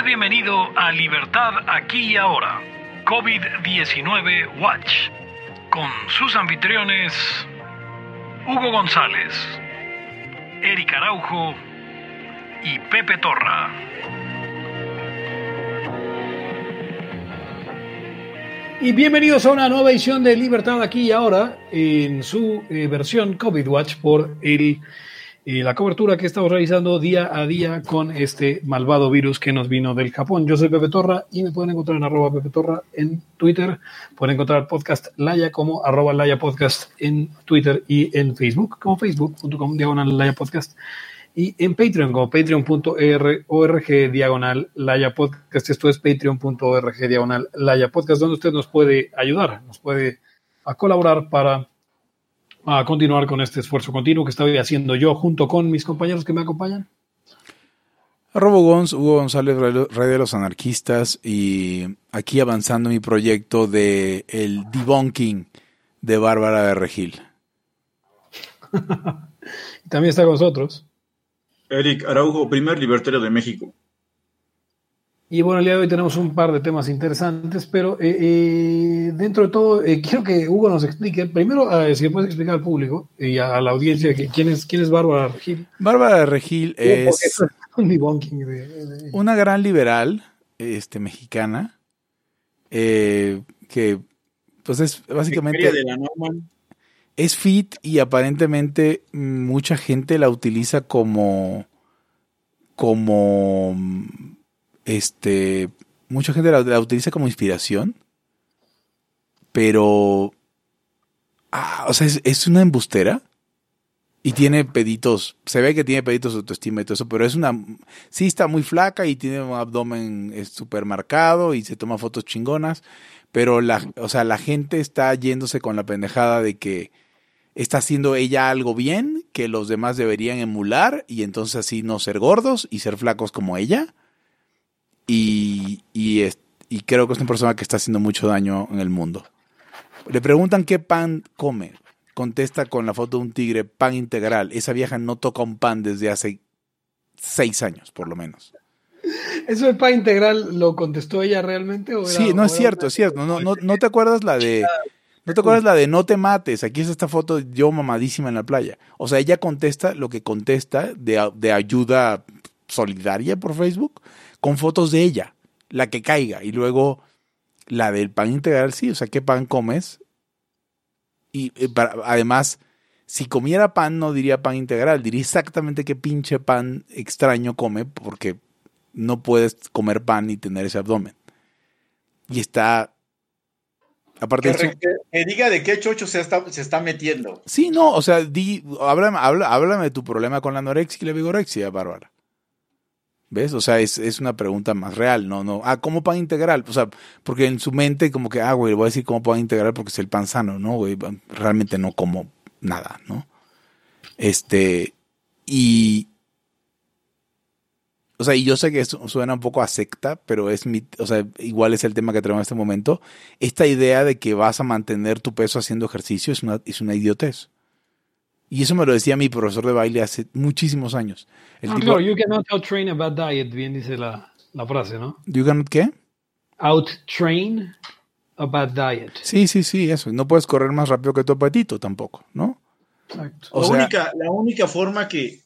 usted bienvenido a Libertad aquí y ahora, COVID-19 Watch, con sus anfitriones Hugo González, Eric Araujo y Pepe Torra. Y bienvenidos a una nueva edición de Libertad aquí y ahora, en su eh, versión COVID Watch por el y la cobertura que estamos realizando día a día con este malvado virus que nos vino del Japón. Yo soy Pepe Torra y me pueden encontrar en arroba Pepe Torra en Twitter. Pueden encontrar podcast Laya como arroba Laya Podcast en Twitter y en Facebook como facebook.com diagonal Laya Podcast y en Patreon como patreon.org diagonal Laya Podcast. Esto es patreon.org diagonal Laya Podcast donde usted nos puede ayudar, nos puede a colaborar para a continuar con este esfuerzo continuo que estoy haciendo yo junto con mis compañeros que me acompañan. Robo Gons, Hugo González, Rey de los Anarquistas, y aquí avanzando mi proyecto de el debunking de Bárbara de Regil. También está con nosotros. Eric Araujo, primer libertario de México. Y bueno, el día de hoy tenemos un par de temas interesantes, pero eh, eh, dentro de todo, eh, quiero que Hugo nos explique, primero, si puedes explicar al público y a, la audiencia, que, ¿quién, es, quién es Bárbara Regil. Bárbara Regil es una gran liberal este, mexicana, que pues es básicamente... es fit y aparentemente mucha gente la utiliza como como este, mucha gente la, utiliza como inspiración, pero, ah, o sea, es, una embustera y tiene peditos, se ve que tiene peditos de autoestima y todo eso, pero es una, sí está muy flaca y tiene un abdomen súper marcado y se toma fotos chingonas, pero la, o sea, la gente está yéndose con la pendejada de que está haciendo ella algo bien, que los demás deberían emular y entonces así no ser gordos y ser flacos como ella. Y, y, creo que es una persona que está haciendo mucho daño en el mundo. Le preguntan qué pan come. Contesta con la foto de un tigre, pan integral. Esa vieja no toca un pan desde hace seis años, por lo menos. ¿Eso de pan integral lo contestó ella realmente? O sí, no es cierto, es cierto. No, no, no te acuerdas la de... ¿No te acuerdas la de no te mates? Aquí es esta foto yo mamadísima en la playa. O sea, ella contesta lo que contesta de, de ayuda solidaria por Facebook con fotos de ella, la que caiga, y luego la del pan integral, sí, o sea, ¿qué pan comes? Y eh, además, si comiera pan no diría pan integral, diría exactamente qué pinche pan extraño come, porque no puedes comer pan y tener ese abdomen. Y está... Aparte que, que, diga de qué chocho se está, se está metiendo. Sí, no, o sea, di, háblame, háblame de tu problema con la anorexia y la vigorexia, Bárbara. ¿Ves? O sea, es, es, una pregunta más real, no, no. Ah, ¿cómo pan integral? O sea, porque en su mente como que, ah, güey, voy a decir cómo pan integral porque es el pan sano, ¿no, güey? Realmente no como nada, ¿no? Este, y... O sea, y yo sé que eso suena un poco a secta, pero es mi, o sea, igual es el tema que tenemos en este momento. Esta idea de que vas a mantener tu peso haciendo ejercicio es una, es una idiotez. Y eso me lo decía mi profesor de baile hace muchísimos años. El no, you cannot outtrain a bad diet, bien dice la, la frase, ¿no? You cannot qué? Outtrain a bad diet. Sí, sí, sí, eso. No puedes correr más rápido que tu apetito tampoco, ¿no? Exacto. la, única, la única forma que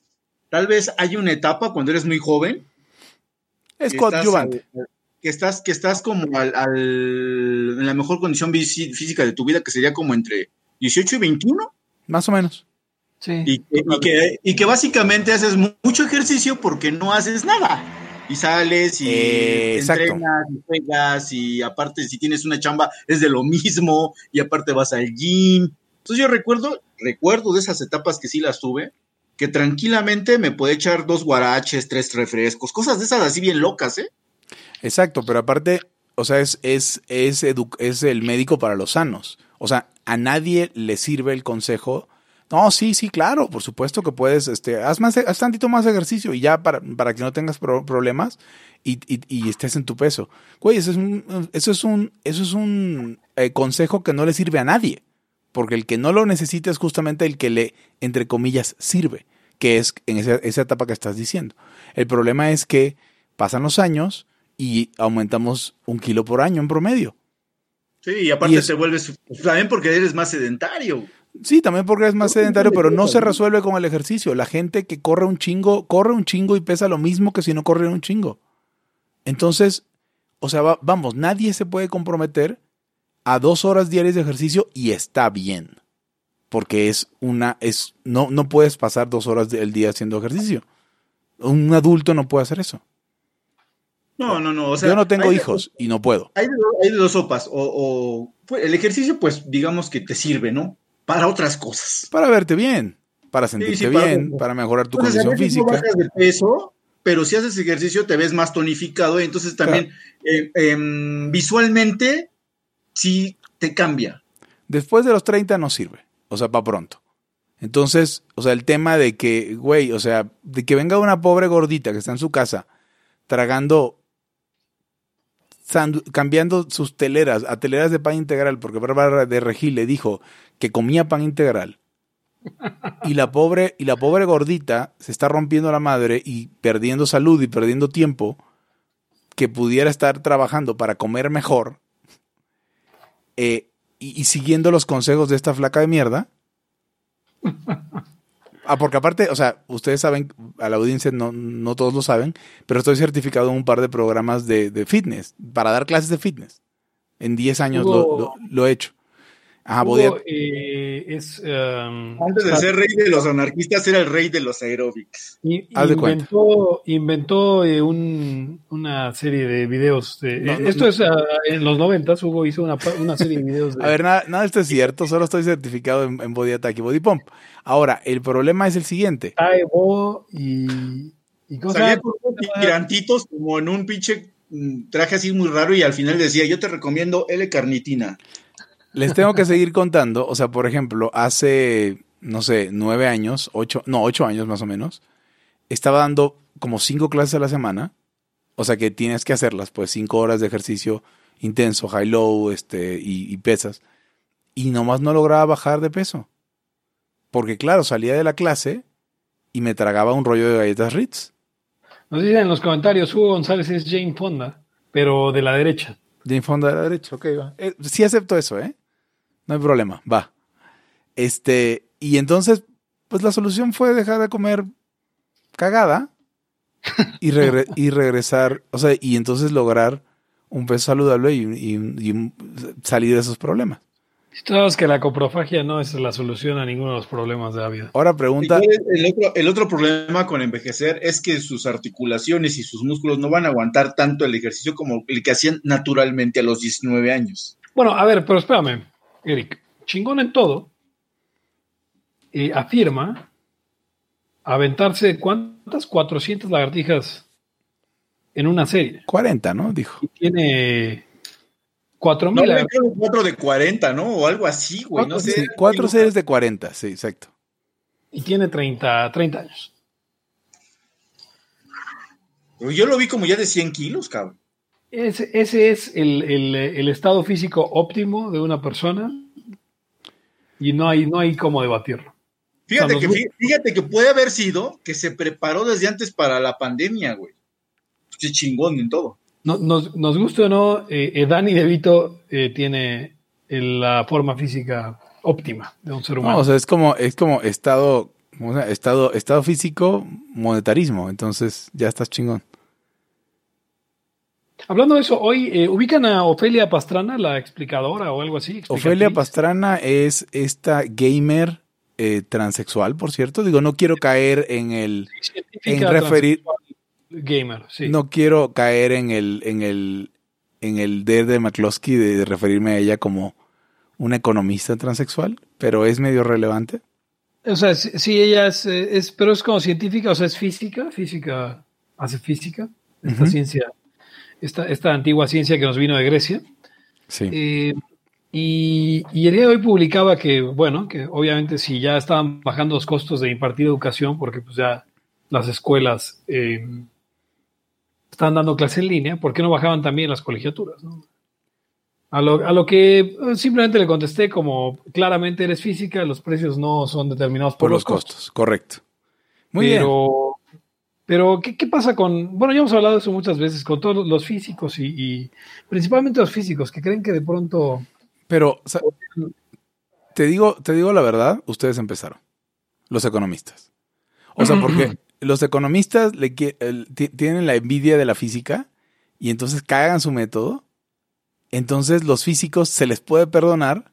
tal vez hay una etapa cuando eres muy joven. Es coadyuvante. Que estás, que estás como al, al, en la mejor condición física de tu vida, que sería como entre 18 y 21. Más o menos. Y, que, y, que, básicamente haces mucho ejercicio porque no haces nada. Y sales y eh, entrenas y juegas y aparte si tienes una chamba es de lo mismo y aparte vas al gym. Entonces yo recuerdo, recuerdo de esas etapas que sí las tuve, que tranquilamente me puede echar dos guaraches, tres refrescos, cosas de esas así bien locas, ¿eh? Exacto, pero aparte, o sea, es, es, es, es el médico para los sanos. O sea, a nadie le sirve el consejo no, sí, sí, claro, por supuesto que puedes, este, haz más, haz tantito más ejercicio y ya para, para que no tengas problemas y, y, estés en tu peso. Güey, eso es un, eso es un, eso es un eh, consejo que no le sirve a nadie, porque el que no lo necesita es justamente el que le, entre comillas, sirve, que es en esa, esa etapa que estás diciendo. El problema es que pasan los años y aumentamos un kilo por año en promedio. Sí, y aparte se vuelves, también porque eres más sedentario. Sí, también porque eres más sedentario, pero no se resuelve con el ejercicio. La gente que corre un chingo, corre un chingo y pesa lo mismo que si no corriera un chingo. Entonces, o sea, vamos, nadie se puede comprometer a dos horas diarias de ejercicio y está bien. Porque es una, es, no, no puedes pasar dos horas del día haciendo ejercicio. Un adulto no puede hacer eso. No, no, no. Yo no tengo hijos y no puedo. Hay de, dos sopas. O, pues, el ejercicio, pues, digamos que te sirve, ¿no? Para otras cosas. Para verte bien, para sentirte bien, para, mejorar tu condición física. bajas de peso, pero si haces ejercicio te ves más tonificado y entonces también eh, em, visualmente sí te cambia. Después de los 30 no sirve, o sea, para pronto. Entonces, o sea, el tema de que, güey, o sea, de que venga una pobre gordita que está en su casa tragando cambiando sus teleras a teleras de pan integral, porque Bárbara de Regil le dijo que comía pan integral. Y la pobre, y la pobre gordita se está rompiendo la madre y perdiendo salud y perdiendo tiempo que pudiera estar trabajando para comer mejor eh, y, y, siguiendo los consejos de esta flaca de mierda. Ah, porque aparte, o sea, ustedes saben, a la audiencia no, no todos lo saben, pero estoy certificado en un par de programas de, de fitness, para dar clases de fitness. En 10 años lo, lo, he hecho. Ajá, eh, es, um, Antes de ser rey de los anarquistas, era el rey de los aerobics. inventó, inventó eh, un, una serie de videos. Eh, esto es uh, en los 90, Hugo hizo una, una serie de videos. A ver, nada, nada de esto es cierto, solo estoy certificado en, Body Attack y Body Pump. Ahora, el problema es el siguiente. y. y cosas, tirantitos como en un pinche mm, traje así muy raro y al final decía, yo te recomiendo L-carnitina. Les tengo que seguir contando. O sea, por ejemplo, hace, no sé, nueve años, ocho, no, ocho años más o menos, estaba dando como cinco clases a la semana. O sea que tienes que hacerlas, pues cinco horas de ejercicio intenso, high-low, este, y, pesas. Y nomás no lograba bajar de peso. Porque claro, salía de la clase y me tragaba un rollo de galletas Ritz. Nos dicen en los comentarios, Hugo González es Jane Fonda, pero de la derecha. Jane Fonda de la derecha, ok, va. Eh, sí acepto eso, ¿eh? No hay problema, va. Este, y entonces, pues la solución fue dejar de comer cagada y, y regresar, o sea, y entonces lograr un peso saludable y, salir de esos problemas. Sabes que la coprofagia no es la solución a ninguno de los problemas de la vida. Ahora pregunta. El otro, el otro, problema con envejecer es que sus articulaciones y sus músculos no van a aguantar tanto el ejercicio como el que hacían naturalmente a los 19 años. Bueno, a ver, pero espérame. Eric, chingón en todo, eh, afirma aventarse cuántas 400 lagartijas en una serie. 40, ¿no? Dijo. Y tiene 4000 no, cuatro de 40, ¿no? O algo así, güey. No sé. cuatro series de 40, sí, exacto. Y tiene 30, 30 años. Yo lo vi como ya de 100 kilos, cabrón. Ese, ese es el, estado físico óptimo de una persona y no hay, no hay cómo debatirlo. Fíjate, que, fíjate que puede haber sido que se preparó desde antes para la pandemia, güey. Qué chingón en todo. No, nos, nos gusta o no, eh, eh Dani De Vito eh, tiene la forma física óptima de un ser humano. o sea, es como, es como estado, estado, estado físico, monetarismo. Entonces ya estás chingón. Hablando de eso, hoy eh, ubican a Ofelia Pastrana, la explicadora o algo así. Ofelia Pastrana es esta gamer eh, transexual, por cierto. Digo, no quiero caer en el en referir gamer, sí. No quiero caer en el en el en el D de McCloskey de referirme a ella como una economista transexual, pero es medio relevante. O sea, sí, ella es, eh, es, pero es como científica, o sea, es física, física, hace física, esta ciencia esta, antigua ciencia que nos vino de Grecia. Sí. Eh, y, el día de hoy publicaba que, bueno, que obviamente si ya estaban bajando los costos de impartir educación, porque pues ya las escuelas eh, estaban dando clase en línea, ¿por qué no bajaban también las colegiaturas? A, lo, que eh, simplemente le contesté como claramente eres física, los precios no son determinados por, los, costos. Correcto. Muy pero, bien. Pero, ¿qué, pasa con.? Bueno, ya hemos hablado de eso muchas veces, con todos los físicos y, principalmente los físicos que creen que de pronto. Pero, te, digo, te digo la verdad, ustedes empezaron, los economistas. O sea, porque los economistas le, tienen la envidia de la física y entonces cagan su método. Entonces, los físicos se les puede perdonar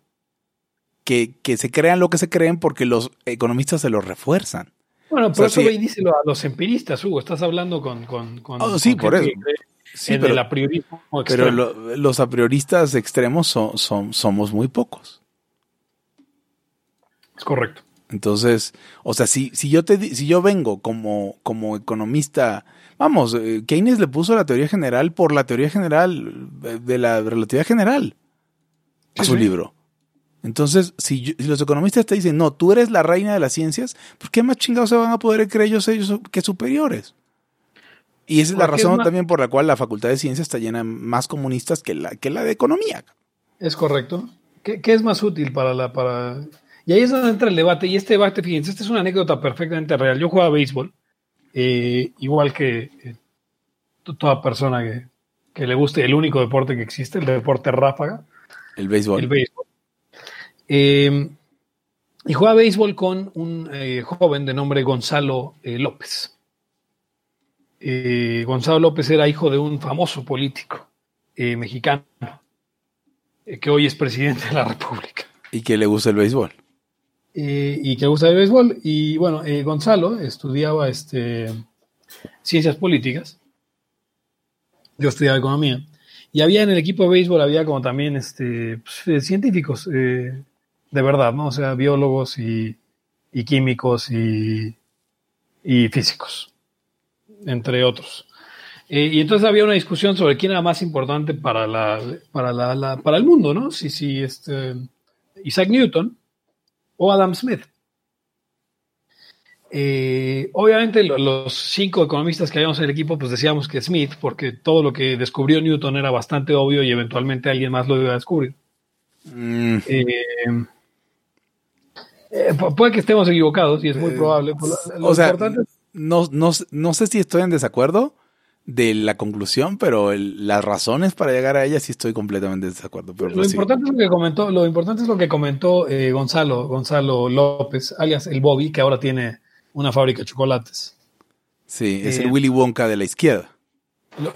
que, que se crean lo que se creen porque los economistas se lo refuerzan. Bueno, por eso ve y díselo a los empiristas, Hugo. Estás hablando con. con, oh, sí, por eso. Sí, pero, el apriorismo pero los aprioristas extremos son, somos muy pocos. Es correcto. Entonces, o sea, si, si, yo, te, si yo vengo como, como economista, vamos, eh, Keynes le puso la teoría general por la teoría general eh, de la relatividad general a su libro. Entonces, si, los economistas te dicen, no, tú eres la reina de las ciencias, pues qué más chingados se van a poder creer ellos, ellos que superiores. Y esa es la razón también por la cual la Facultad de Ciencias está llena de más comunistas que la, que la de Economía. Es correcto. ¿Qué, es más útil para la... Para... Y ahí es donde entra el debate. Y este debate, fíjense, esta es una anécdota perfectamente real. Yo jugaba béisbol, eh, igual que eh, toda persona que, que le guste el único deporte que existe, el deporte ráfaga. El béisbol. El béisbol. Em, y juega béisbol con un eh, joven de nombre Gonzalo eh, López. Eh, Gonzalo López era hijo de un famoso político mexicano que hoy es presidente de la República. Y que le gusta el béisbol. y que le gusta el béisbol. Y bueno, Gonzalo estudiaba este, ciencias políticas. Yo estudiaba economía. Y había en el equipo de béisbol, había como también este, pues, científicos, de verdad, ¿no? O sea, biólogos y, químicos y, físicos, entre otros. Eh, y entonces había una discusión sobre quién era más importante para, la, para, la, para el mundo, ¿no? Si, si este, Isaac Newton o Adam Smith. Eh, obviamente los cinco economistas que habíamos en el equipo pues decíamos que Smith porque todo lo que descubrió Newton era bastante obvio y eventualmente alguien más lo iba a descubrir. Mm. Eh, eh, puede que estemos equivocados y es muy eh, probable. o sea, no, no, sé si estoy en desacuerdo de la conclusión, pero las razones para llegar a ella sí estoy completamente en desacuerdo. Pero lo, pues importante es lo, que comentó, lo importante es lo que comentó eh, Gonzalo, Gonzalo López, alias el Bobby, que ahora tiene una fábrica de chocolates. Sí, es el Willy Wonka de la izquierda.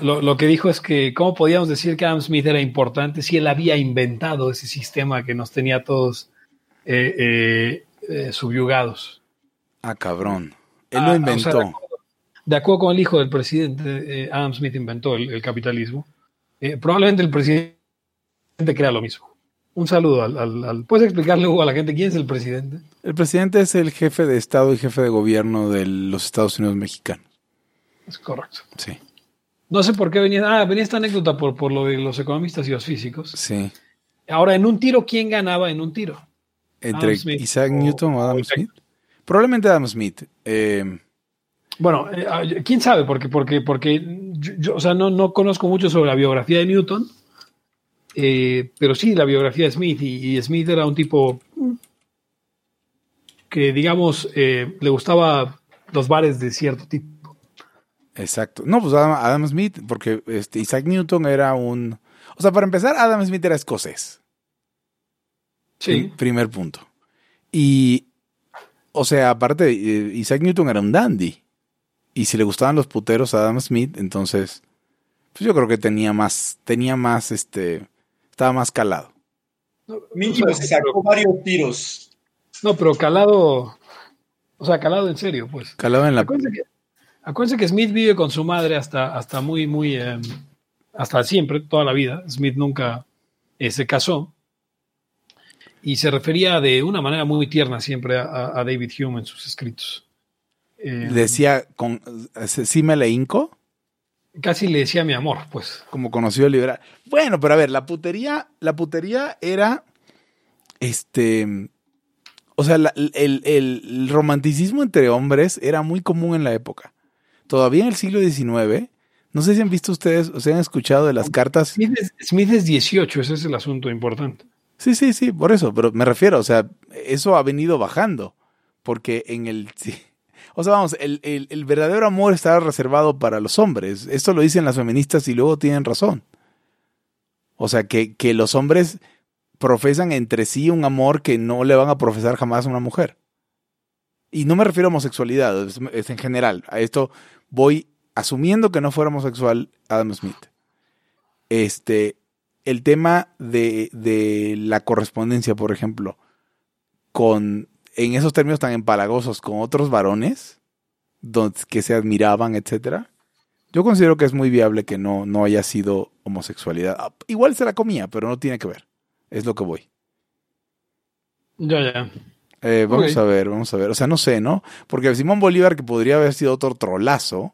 Lo, lo, que dijo es que, ¿cómo podíamos decir que Adam Smith era importante si él había inventado ese sistema que nos tenía todos eh, eh, eh, subyugados. Ah, cabrón. Él lo ah, inventó. de, acuerdo, con el hijo del presidente, Adam Smith inventó el, capitalismo. probablemente el presidente crea lo mismo. Un saludo al, ¿Puedes explicarle a la gente quién es el presidente? El presidente es el jefe de Estado y jefe de gobierno de los Estados Unidos mexicanos. Es correcto. Sí. No sé por qué venía. Ah, venía esta anécdota por, por lo de los economistas y los físicos. Sí. Ahora, en un tiro, ¿quién ganaba en un tiro? Entre Isaac Newton o Adam Smith. Probablemente Adam Smith. Eh, bueno, eh, ah, quién sabe, porque, porque, porque yo, o sea, no, no, conozco mucho sobre la biografía de Newton, eh, pero sí la biografía de Smith, y, Smith era un tipo que, digamos, le gustaba los bares de cierto tipo. Exacto. No, pues Adam, Smith, porque este, Isaac Newton era un... O sea, para empezar, Adam Smith era escocés. Sí. Primer punto. Y, o sea, aparte, eh, Isaac Newton era un dandy. Y si le gustaban los puteros a Adam Smith, entonces, pues yo creo que tenía más, tenía más, este, estaba más calado. Mínimo se sacó varios tiros. No, pero calado, o sea, calado en serio, pues. Calado en la... Acuérdense que, Smith vive con su madre hasta, hasta muy, muy, em, hasta siempre, toda la vida. Smith nunca eh, se casó y se refería de una manera muy tierna siempre a, David Hume en sus escritos. Eh, decía, con, ¿sí me le hinco? Casi le decía mi amor, pues. Como conocido liberal. Bueno, pero a ver, la putería, la putería era, este, o sea, el, romanticismo entre hombres era muy común en la época. Todavía en el siglo XIX, no sé si han visto ustedes o se han escuchado de las cartas. Smith es, Smith es 18, ese es el asunto importante. Sí, sí, sí, por eso, pero me refiero, o sea, eso ha venido bajando, porque en el, O sea, vamos, el, el, verdadero amor está reservado para los hombres. Esto lo dicen las feministas y luego tienen razón. O sea, que, que los hombres profesan entre sí un amor que no le van a profesar jamás a una mujer. Y no me refiero a homosexualidad, es, en general. A esto voy asumiendo que no fuera homosexual Adam Smith. Este, el tema de, de la correspondencia, por ejemplo, con, en esos términos tan empalagosos, con otros varones, donde, que se admiraban, etcétera, yo considero que es muy viable que no, no haya sido homosexualidad. Ah, igual se la comía, pero no tiene que ver. Es lo que voy. Ya, ya. Eh, vamos a ver, vamos a ver. O sea, no sé, ¿no? Porque Simón Bolívar, que podría haber sido otro trolazo,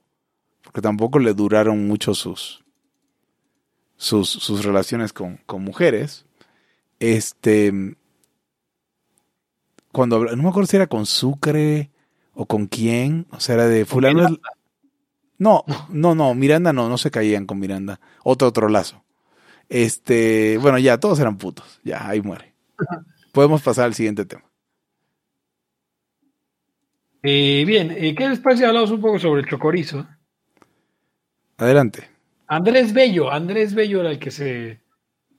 porque tampoco le duraron mucho sus, sus, sus relaciones con, con, mujeres. Este. Cuando no me acuerdo si era con Sucre o con quién, o sea, era de fulano. No, no, no, Miranda no, no se caían con Miranda. Otro trolazo. Este, bueno, ya, todos eran putos. Ya, ahí muere. Podemos pasar al siguiente tema. Eh, bien, eh, ¿qué les parece? Hablamos un poco sobre el chocorizo. Adelante. Andrés Bello, Andrés Bello era el que se,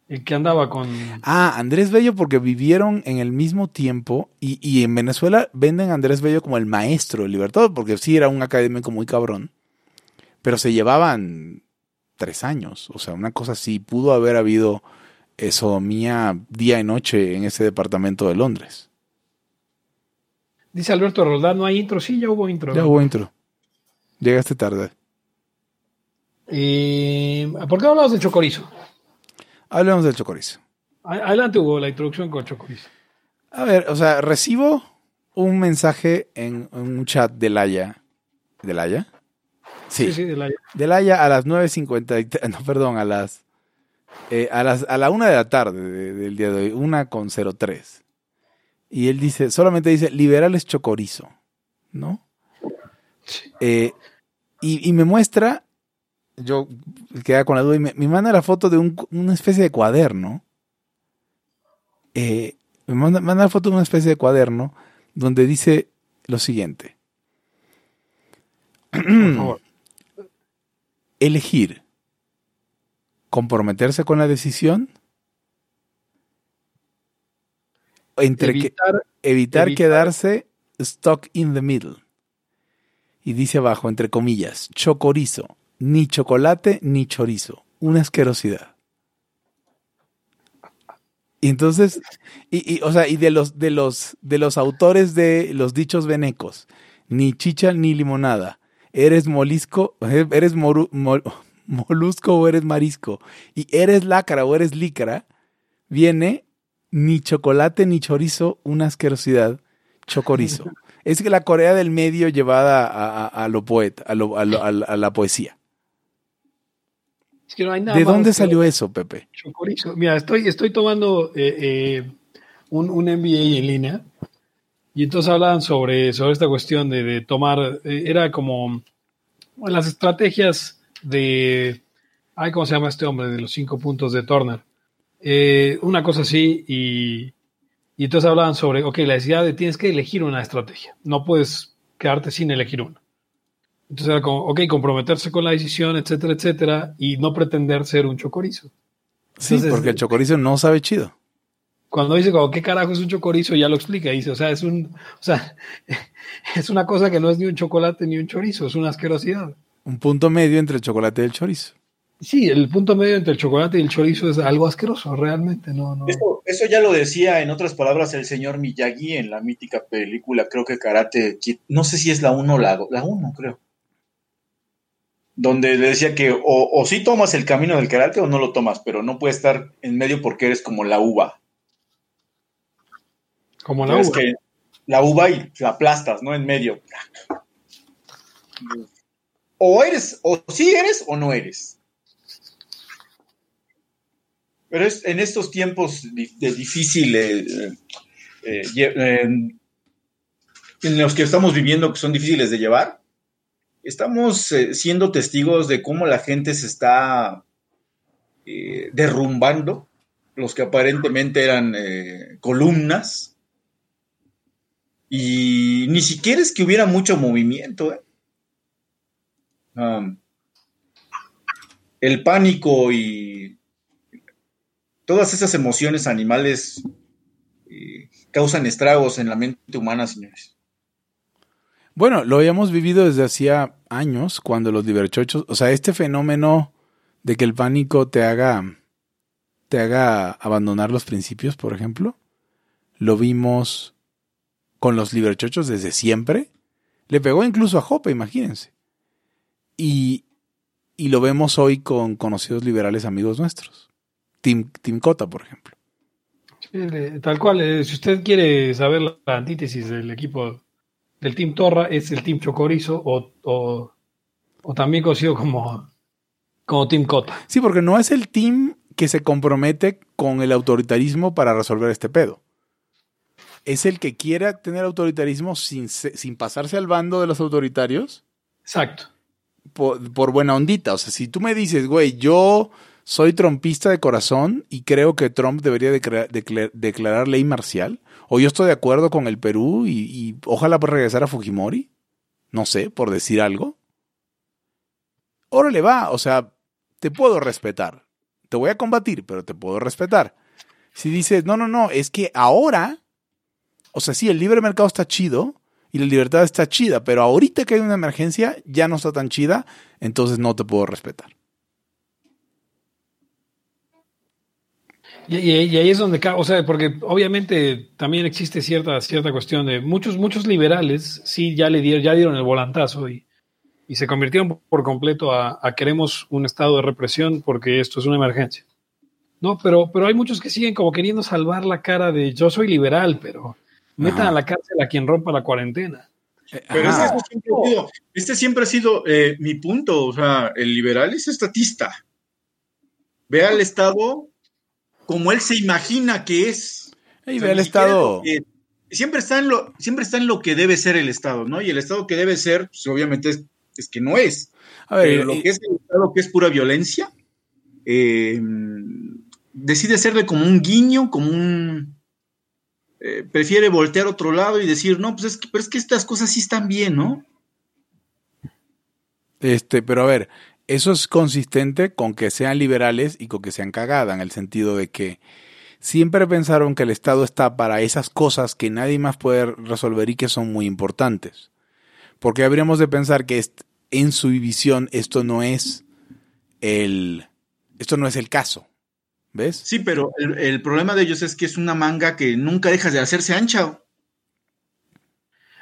el que andaba con. Ah, Andrés Bello, porque vivieron en el mismo tiempo y, y en Venezuela venden a Andrés Bello como el maestro del Libertador, porque sí era un académico muy cabrón, pero se llevaban tres años. O sea, una cosa así. Pudo haber habido sodomía día y noche en ese departamento de Londres. Dice Alberto Roldán, ¿no hay intro? Sí, ya hubo intro. Ya hubo intro. Llegaste tarde. Eh, ¿Por qué hablamos del chocorizo? Hablemos del chocorizo. Adelante, Hugo, la introducción con chocorizo. A ver, o sea, recibo un mensaje en, un chat de Laia. ¿De Laia? Sí, sí, de Laia. De Laia a las 9.50, no, perdón, a las, eh, a las, a la una de la tarde del día de hoy, una con 03. Y él dice, solamente dice, liberales chocorizo, ¿no? Eh, y, me muestra, yo queda con la duda, y me, manda la foto de una especie de cuaderno. Eh, me manda, manda la foto de una especie de cuaderno donde dice lo siguiente. Por favor elegir comprometerse con la decisión, entre evitar, evitar, quedarse stuck in the middle. Y dice abajo, entre comillas, chocorizo, ni chocolate ni chorizo, una asquerosidad. Y entonces, y, y, o sea, y de los, de los, de los autores de los dichos venecos, ni chicha ni limonada, eres molisco, eres molusco o eres marisco, y eres lácara o eres lícara, viene ni chocolate ni chorizo, una asquerosidad, chocorizo. es que la Corea del Medio llevada a, lo poeta, a, la poesía. ¿De dónde salió eso, Pepe? Chocorizo. Mira, estoy, estoy tomando eh, eh, un, un MBA en línea y entonces hablaban sobre, sobre esta cuestión de, tomar, eh, era como las estrategias de, ay, ¿cómo se llama este hombre? De los cinco puntos de Turner. Una cosa así y, y entonces hablaban sobre, ok, la necesidad de tienes que elegir una estrategia, no puedes quedarte sin elegir una. Entonces era como, ok, comprometerse con la decisión, etcétera, etcétera, y no pretender ser un chocorizo. sí, porque el chocorizo no sabe chido cuando dice como, ¿qué carajo es un chocorizo? Ya lo explica, dice, o sea, es un, o sea, es una cosa que no es ni un chocolate ni un chorizo, es una asquerosidad. Un punto medio entre el chocolate y el chorizo. Sí, el punto medio entre el chocolate y el chorizo es algo asqueroso, realmente, no, no. Eso, ya lo decía, en otras palabras, el señor Miyagi en la mítica película, creo que Karate no sé si es la 1 o la 1, creo. Donde le decía que o, o sí tomas el camino del karate o no lo tomas, pero no puedes estar en medio porque eres como la uva. Como la uva. Que la uva y la aplastas, ¿no? En medio. O eres, o sí eres o no eres. Pero es, en estos tiempos de difícil, eh, eh, en los que estamos viviendo, que son difíciles de llevar, estamos eh, siendo testigos de cómo la gente se está derrumbando, los que aparentemente eran columnas, Y ni siquiera es que hubiera mucho movimiento. ¿eh? el pánico y todas esas emociones animales eh, causan estragos en la mente humana, señores. Bueno, lo habíamos vivido desde hacía años cuando los liberchochos, o sea, este fenómeno de que el pánico te haga te haga abandonar los principios, por ejemplo, lo vimos con los liberchochos desde siempre. Le pegó incluso a Jope, imagínense. Y, y lo vemos hoy con conocidos liberales amigos nuestros. Tim, Tim Cota, por ejemplo. tal cual, eh, si usted quiere saber la antítesis del equipo del Team Torra, es el Team Chocorizo o, también conocido como, como Team Cota. Sí, porque no es el team que se compromete con el autoritarismo para resolver este pedo. Es el que quiera tener autoritarismo sin, sin pasarse al bando de los autoritarios. Exacto por, buena ondita. O sea, si tú me dices, güey, yo soy trompista de corazón y creo que Trump debería declarar ley marcial, o yo estoy de acuerdo con el Perú y, ojalá por regresar a Fujimori, no sé, por decir algo. Órale va, o sea, te puedo respetar. Te voy a combatir, pero te puedo respetar. Si dices, no, no, no, es que ahora, o sea, sí, el libre mercado está chido, y la libertad está chida, pero ahorita que hay una emergencia ya no está tan chida, entonces no te puedo respetar. Y, ahí es donde, o sea, porque obviamente también existe cierta, cierta cuestión de muchos, muchos liberales sí ya le dieron, ya dieron el volantazo y, y se convirtieron por completo a, a, queremos un estado de represión porque esto es una emergencia. No, pero, pero hay muchos que siguen como queriendo salvar la cara de yo soy liberal, pero Metan a la cárcel a quien rompa la cuarentena. Eh, Pero este siempre ha sido, este eh, mi punto. O sea, el liberal es estatista. Ve al Estado como él se imagina que es. Y ve al Estado. siempre, está en lo, siempre está en lo que debe ser el Estado, ¿no? Y el Estado que debe ser, pues, obviamente, es, que no es. A ver, lo que es el Estado que es pura violencia, eh, decide serle como un guiño, como un eh, prefiere voltear a otro lado y decir, no, pues es que, pero es que estas cosas sí están bien, ¿no? Este, pero a ver, eso es consistente con que sean liberales y con que sean cagada, en el sentido de que siempre pensaron que el Estado está para esas cosas que nadie más puede resolver y que son muy importantes. Porque habríamos de pensar que en su visión esto no es el, esto no es el caso. ¿Ves? Sí, pero el, problema de ellos es que es una manga que nunca deja de hacerse ancha.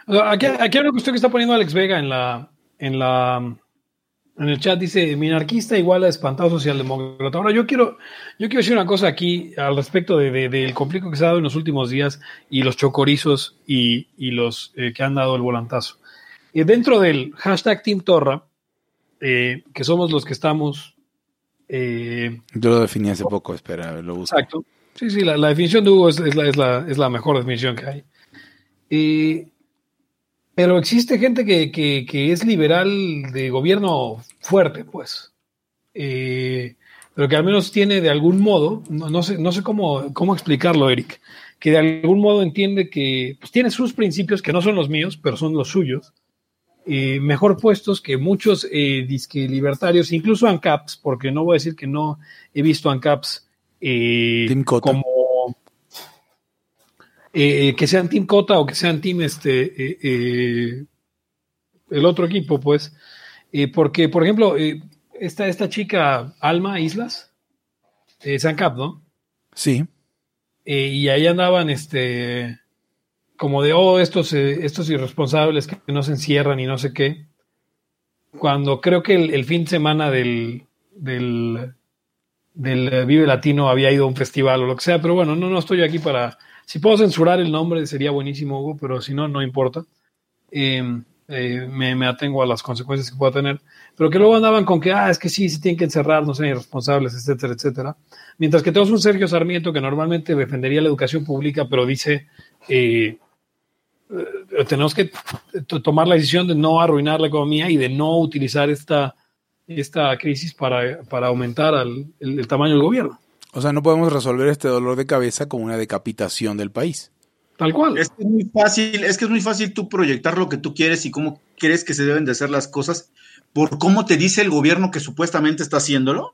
Aquí, aquí hay una cuestión que está poniendo Alex Vega en la, en la en el chat dice minarquista igual a espantado socialdemócrata. Ahora yo quiero, yo quiero decir una cosa aquí al respecto de, del conflicto que se ha dado en los últimos días y los chocorizos y, los eh, que han dado el volantazo. Y dentro del hashtag Team Torra, eh, que somos los que estamos eh, Yo lo definí hace poco, espera, lo busco. Exacto. Sí, sí, la, definición de Hugo es, la, mejor definición que hay. Eh, pero existe gente que, es liberal de gobierno fuerte, pues. Eh, pero que al menos tiene de algún modo, no, sé, no sé cómo, cómo explicarlo, Eric, que de algún modo entiende que pues, tiene sus principios que no son los míos, pero son los suyos, eh, mejor puestos que muchos eh, disque libertarios, incluso ANCAPs, porque no voy a decir que no he visto ANCAPs eh, como eh, que sean Team Cota o que sean Team este el otro equipo, pues, porque, por ejemplo, esta, esta chica Alma Islas, es ANCAP, ¿no? Sí. y ahí andaban, este, como de, oh, estos, eh, estos irresponsables que no se encierran y no sé qué, cuando creo que el, fin de semana del, del, del, Vive Latino había ido a un festival o lo que sea, pero bueno, no, no estoy aquí para... Si puedo censurar el nombre sería buenísimo, Hugo, pero si no, no importa. Em, eh, me, atengo a las consecuencias que pueda tener. Pero que luego andaban con que, ah, es que sí, sí tienen que encerrar, no sean irresponsables, etcétera, etcétera. Mientras que tenemos un Sergio Sarmiento que normalmente defendería la educación pública, pero dice... Eh, eh, tenemos que tomar la decisión de no arruinar la economía y de no utilizar esta, esta crisis para, aumentar el, tamaño del gobierno. O sea, no podemos resolver este dolor de cabeza con una decapitación del país. Tal cual. Es que es muy fácil, es que es muy fácil tú proyectar lo que tú quieres y cómo crees que se deben de hacer las cosas por cómo te dice el gobierno que supuestamente está haciéndolo.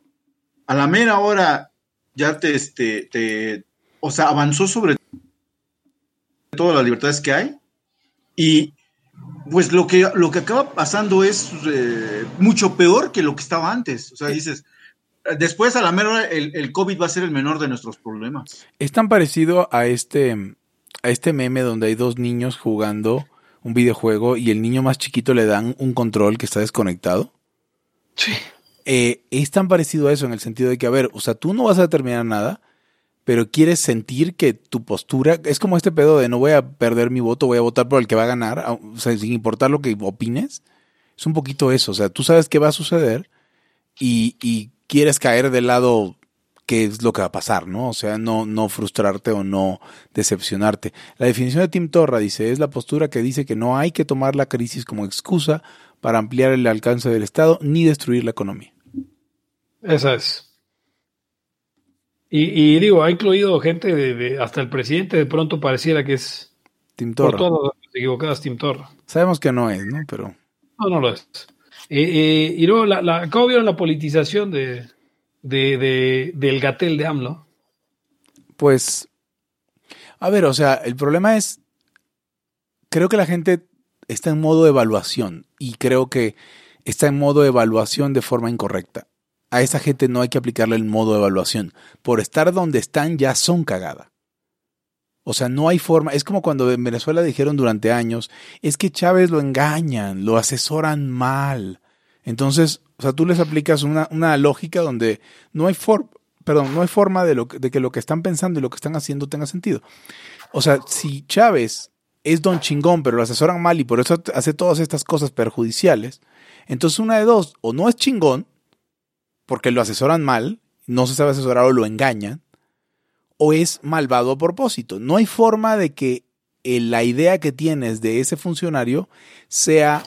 A la mera hora ya te, este, te, o sea, avanzó sobre todas las libertades que hay y pues lo que, lo que acaba pasando es eh, mucho peor que lo que estaba antes. O sea, dices, después a la mera hora el, el COVID va a ser el menor de nuestros problemas. Es tan parecido a este a este meme donde hay dos niños jugando un videojuego y el niño más chiquito le dan un control que está desconectado. Sí. Eh, es tan parecido a eso en el sentido de que, a ver, o sea, tú no vas a determinar nada, pero quieres sentir que tu postura es como este pedo de no voy a perder mi voto, voy a votar por el que va a ganar, o sea, sin importar lo que opines. Es un poquito eso, o sea, tú sabes qué va a suceder y, y quieres caer del lado qué es lo que va a pasar, ¿no? O sea, no, no frustrarte o no decepcionarte. La definición de Tim Torra dice, es la postura que dice que no hay que tomar la crisis como excusa para ampliar el alcance del Estado ni destruir la economía. Esa es. Y, digo, ha incluido gente de, hasta el presidente de pronto pareciera que es Tim Torra. Por todas las equivocadas Tim Torra. Sabemos que no es, ¿no? Pero... No, no lo es. Eh, eh, y luego, la, ¿cómo vieron la politización de, de, del gatel de AMLO? Pues, a ver, o sea, el problema es, creo que la gente está en modo de evaluación y creo que está en modo de evaluación de forma incorrecta. A esa gente no hay que aplicarle el modo de evaluación. Por estar donde están ya son cagada. O sea, no hay forma. Es como cuando en Venezuela dijeron durante años, es que Chávez lo engañan, lo asesoran mal. Entonces, o sea, tú les aplicas una, una lógica donde no hay forma, perdón, no hay forma de, lo, de que lo que están pensando y lo que están haciendo tenga sentido. O sea, si Chávez es don chingón, pero lo asesoran mal y por eso hace todas estas cosas perjudiciales, entonces una de dos, o no es chingón, porque lo asesoran mal, no se sabe asesorar o lo engañan, o es malvado a propósito. No hay forma de que eh, la idea que tienes de ese funcionario sea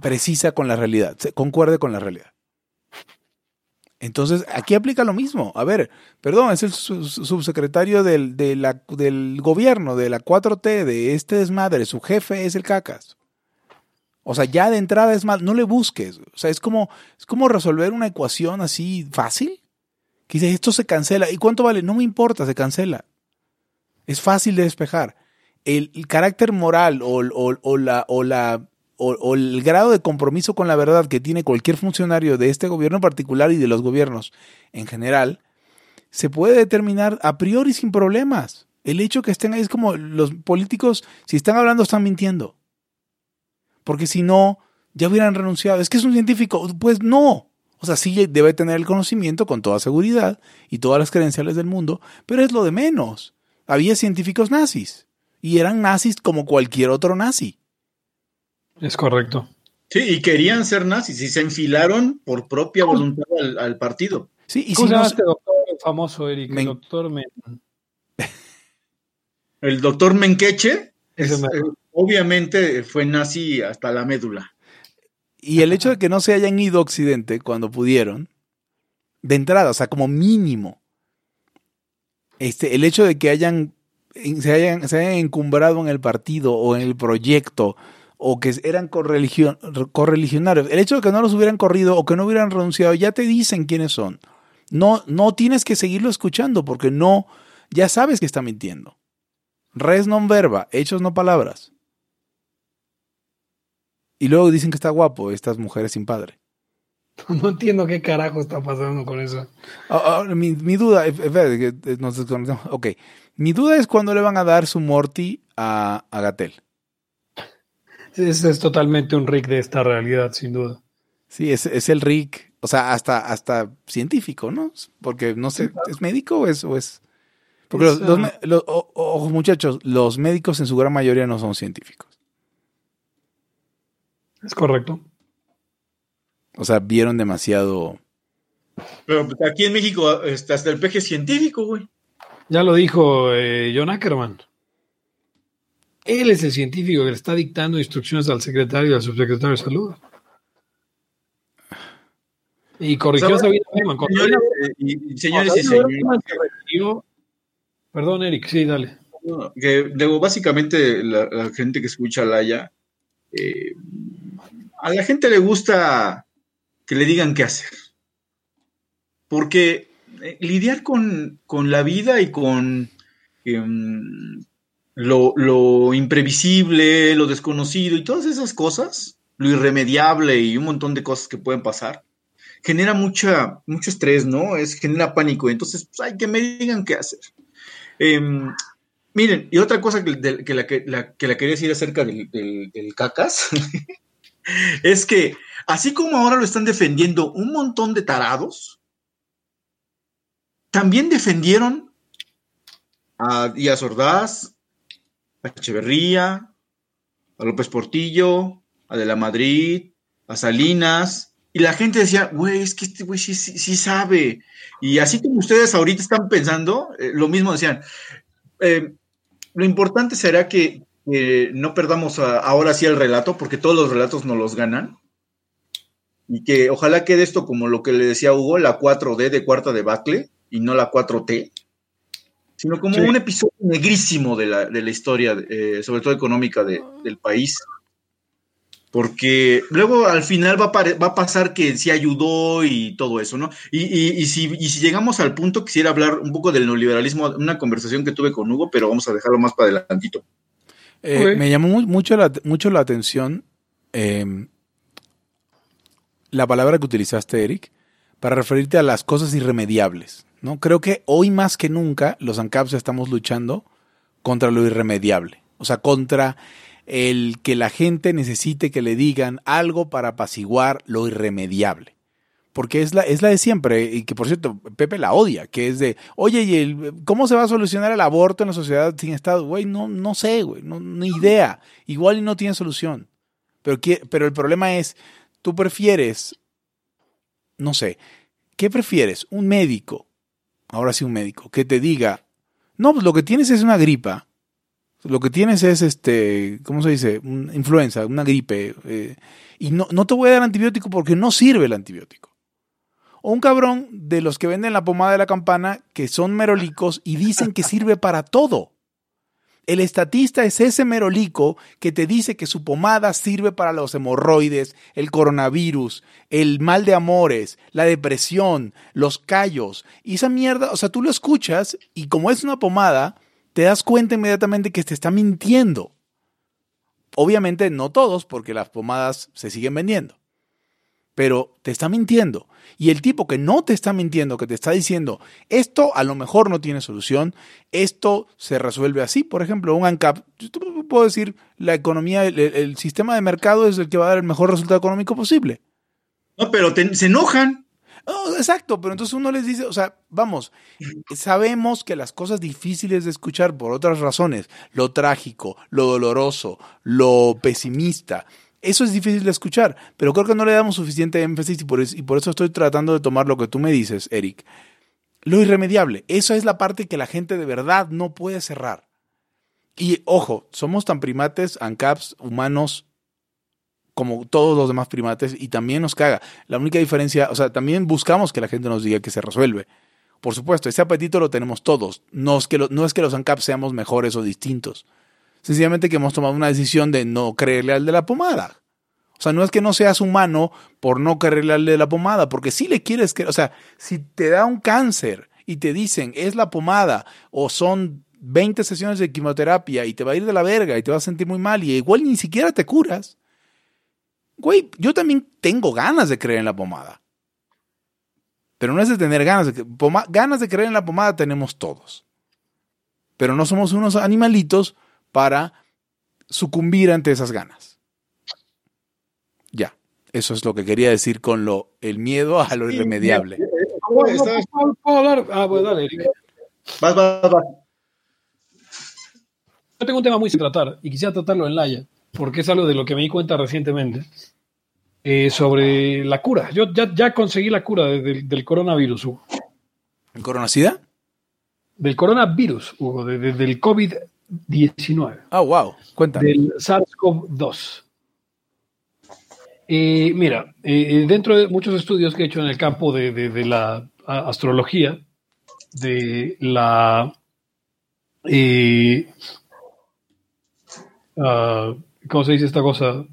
precisa con la realidad, concuerde con la realidad. Entonces, aquí aplica lo mismo. A ver, perdón, es el subsecretario del, del gobierno, de la 4T, de este desmadre, su jefe es el cacas. O sea, ya de entrada es mal, no le busques. O sea, es como, es como resolver una ecuación así fácil. Que esto se cancela. ¿Y cuánto vale? No me importa, se cancela. Es fácil de despejar. El, carácter moral o, o, la, o la o, el grado de compromiso con la verdad que tiene cualquier funcionario de este gobierno en particular y de los gobiernos en general, se puede determinar a priori sin problemas. El hecho que estén ahí es como los políticos, si están hablando, están mintiendo. Porque si no, ya hubieran renunciado. Es que es un científico. Pues no. O sea, sí debe tener el conocimiento con toda seguridad y todas las credenciales del mundo, pero es lo de menos. Había científicos nazis y eran nazis como cualquier otro nazi. Es correcto. Sí, y querían ser nazis y se enfilaron por propia voluntad al, partido. Sí, y ¿Cómo si se llama este doctor famoso, Eric? El doctor Men... El doctor Menqueche, eh, obviamente fue nazi hasta la médula. Y el hecho de que no se hayan ido a Occidente cuando pudieron, de entrada, o sea, como mínimo, este, el hecho de que hayan se hayan, se hayan encumbrado en el partido o en el proyecto o que eran correligionarios. El hecho de que no los hubieran corrido o que no hubieran renunciado, ya te dicen quiénes son. No, no tienes que seguirlo escuchando porque no, ya sabes que está mintiendo. Res non verba, hechos no palabras. Y luego dicen que está guapo, estas mujeres sin padre. No entiendo qué carajo está pasando con eso. Ah, ah, mi, duda, ok, mi duda es cuándo le van a dar su Morty a, a Gatel. Ese es totalmente un Rick de esta realidad, sin duda. Sí, es, es el Rick, o sea, hasta, hasta científico, ¿no? Porque no sé, ¿es médico o es...? O es porque los, ah, muchachos, los médicos en su gran mayoría no son científicos. Es correcto. O sea, vieron demasiado... Pero pues, aquí en México este, hasta el peje científico, güey. Ya lo dijo eh, John Ackerman. Él es el científico que le está dictando instrucciones al secretario y al subsecretario de salud. Y corrigió a Sabina Señores, y, señores y señores. Perdón, Eric, sí, dale. que básicamente la, gente que escucha a Laia, eh, a la gente le gusta que le digan qué hacer. Porque eh, lidiar con, la vida y con em, lo, imprevisible, lo desconocido y todas esas cosas, lo irremediable y un montón de cosas que pueden pasar, genera mucha, mucho estrés, ¿no? Es, genera pánico. Entonces, pues, hay que me digan qué hacer. Em, miren, y otra cosa que, la, que, la, quería decir acerca del, del cacas, es que así como ahora lo están defendiendo un montón de tarados, también defendieron a Díaz Ordaz, a Echeverría, a López Portillo, a De la Madrid, a Salinas, y la gente decía, güey, es que este güey sí, sabe. Y así como ustedes ahorita están pensando, eh, lo mismo decían. Eh, lo importante será que no perdamos ahora sí el relato, porque todos los relatos nos los ganan. Y que ojalá quede esto como lo que le decía Hugo, la 4D de cuarta debacle, y no la 4T, sino como un episodio negrísimo de la, de la historia, eh, sobre todo económica del país. Porque luego al final va a, va a pasar que sí ayudó y todo eso, ¿no? Y, y, si, si, llegamos al punto, quisiera hablar un poco del neoliberalismo, una conversación que tuve con Hugo, pero vamos a dejarlo más para adelantito. Eh, me llamó mucho la, mucho la atención em, la palabra que utilizaste, Eric, para referirte a las cosas irremediables. ¿No? Creo que hoy más que nunca los ANCAPs estamos luchando contra lo irremediable, o sea, contra el que la gente necesite que le digan algo para apaciguar lo irremediable. Porque es la, es la de siempre, y que por cierto, Pepe la odia, que es de, oye, ¿y el, cómo se va a solucionar el aborto en la sociedad sin Estado? Güey, no, no sé, güey, no, ni idea. Igual y no tiene solución. Pero, pero el problema es, tú prefieres, no sé, ¿qué prefieres? ¿Un médico ahora sí un médico, que te diga, no, pues lo que tienes es una gripa, lo que tienes es, este, ¿cómo se dice? Una influenza, una gripe, eh, y no, no te voy a dar antibiótico porque no sirve el antibiótico. O un cabrón de los que venden la pomada de la campana que son merolicos y dicen que sirve para todo. El estatista es ese merolico que te dice que su pomada sirve para los hemorroides, el coronavirus, el mal de amores, la depresión, los callos. Y esa mierda, o sea, tú lo escuchas y como es una pomada, te das cuenta inmediatamente que te está mintiendo. Obviamente no todos, porque las pomadas se siguen vendiendo. Pero te está mintiendo. Y el tipo que no te está mintiendo, que te está diciendo, esto a lo mejor no tiene solución, esto se resuelve así, por ejemplo, un ANCAP, yo puedo decir, la economía, el, sistema de mercado es el que va a dar el mejor resultado económico posible. No, pero se enojan. exacto, pero entonces uno les dice, o sea, vamos, sabemos que las cosas difíciles de escuchar por otras razones, lo trágico, lo doloroso, lo pesimista, eso es difícil de escuchar, pero creo que no le damos suficiente énfasis y por, eso, y por eso estoy tratando de tomar lo que tú me dices, Eric. Lo irremediable, esa es la parte que la gente de verdad no puede cerrar. Y ojo, somos tan primates, ANCAPs, humanos, como todos los demás primates, y también nos caga. La única diferencia, o sea, también buscamos que la gente nos diga que se resuelve. Por supuesto, ese apetito lo tenemos todos. No es que, no es que los ANCAPs seamos mejores o distintos. Sencillamente que hemos tomado una decisión de no creerle al de la pomada. O sea, no es que no seas humano por no creerle al de la pomada, porque si le quieres que, o sea, si te da un cáncer y te dicen es la pomada o son 20 sesiones de quimioterapia y te va a ir de la verga y te vas a sentir muy mal y igual ni siquiera te curas. Güey, yo también tengo ganas de creer en la pomada. Pero no es de tener ganas de ganas de creer en la pomada tenemos todos. Pero no somos unos animalitos para sucumbir ante esas ganas. Ya, eso es lo que quería decir con lo el miedo a lo irremediable. ¿Puedo hablar? Ah, pues dale, Vas, vas, vas. Yo tengo un tema muy sin tratar y quisiera tratarlo en Laia, porque es algo de lo que me di cuenta recientemente eh, sobre la cura. Yo ya, ya conseguí la cura del coronavirus, Hugo. ¿El coronacida? Del coronavirus, Hugo, del COVID 19. Ah, wow. Cuéntame. Del SARS-CoV-2. Eh, mira, eh, dentro de muchos estudios que he hecho en el campo de, la astrología, de la Y, ah, ¿Cómo se dice esta cosa?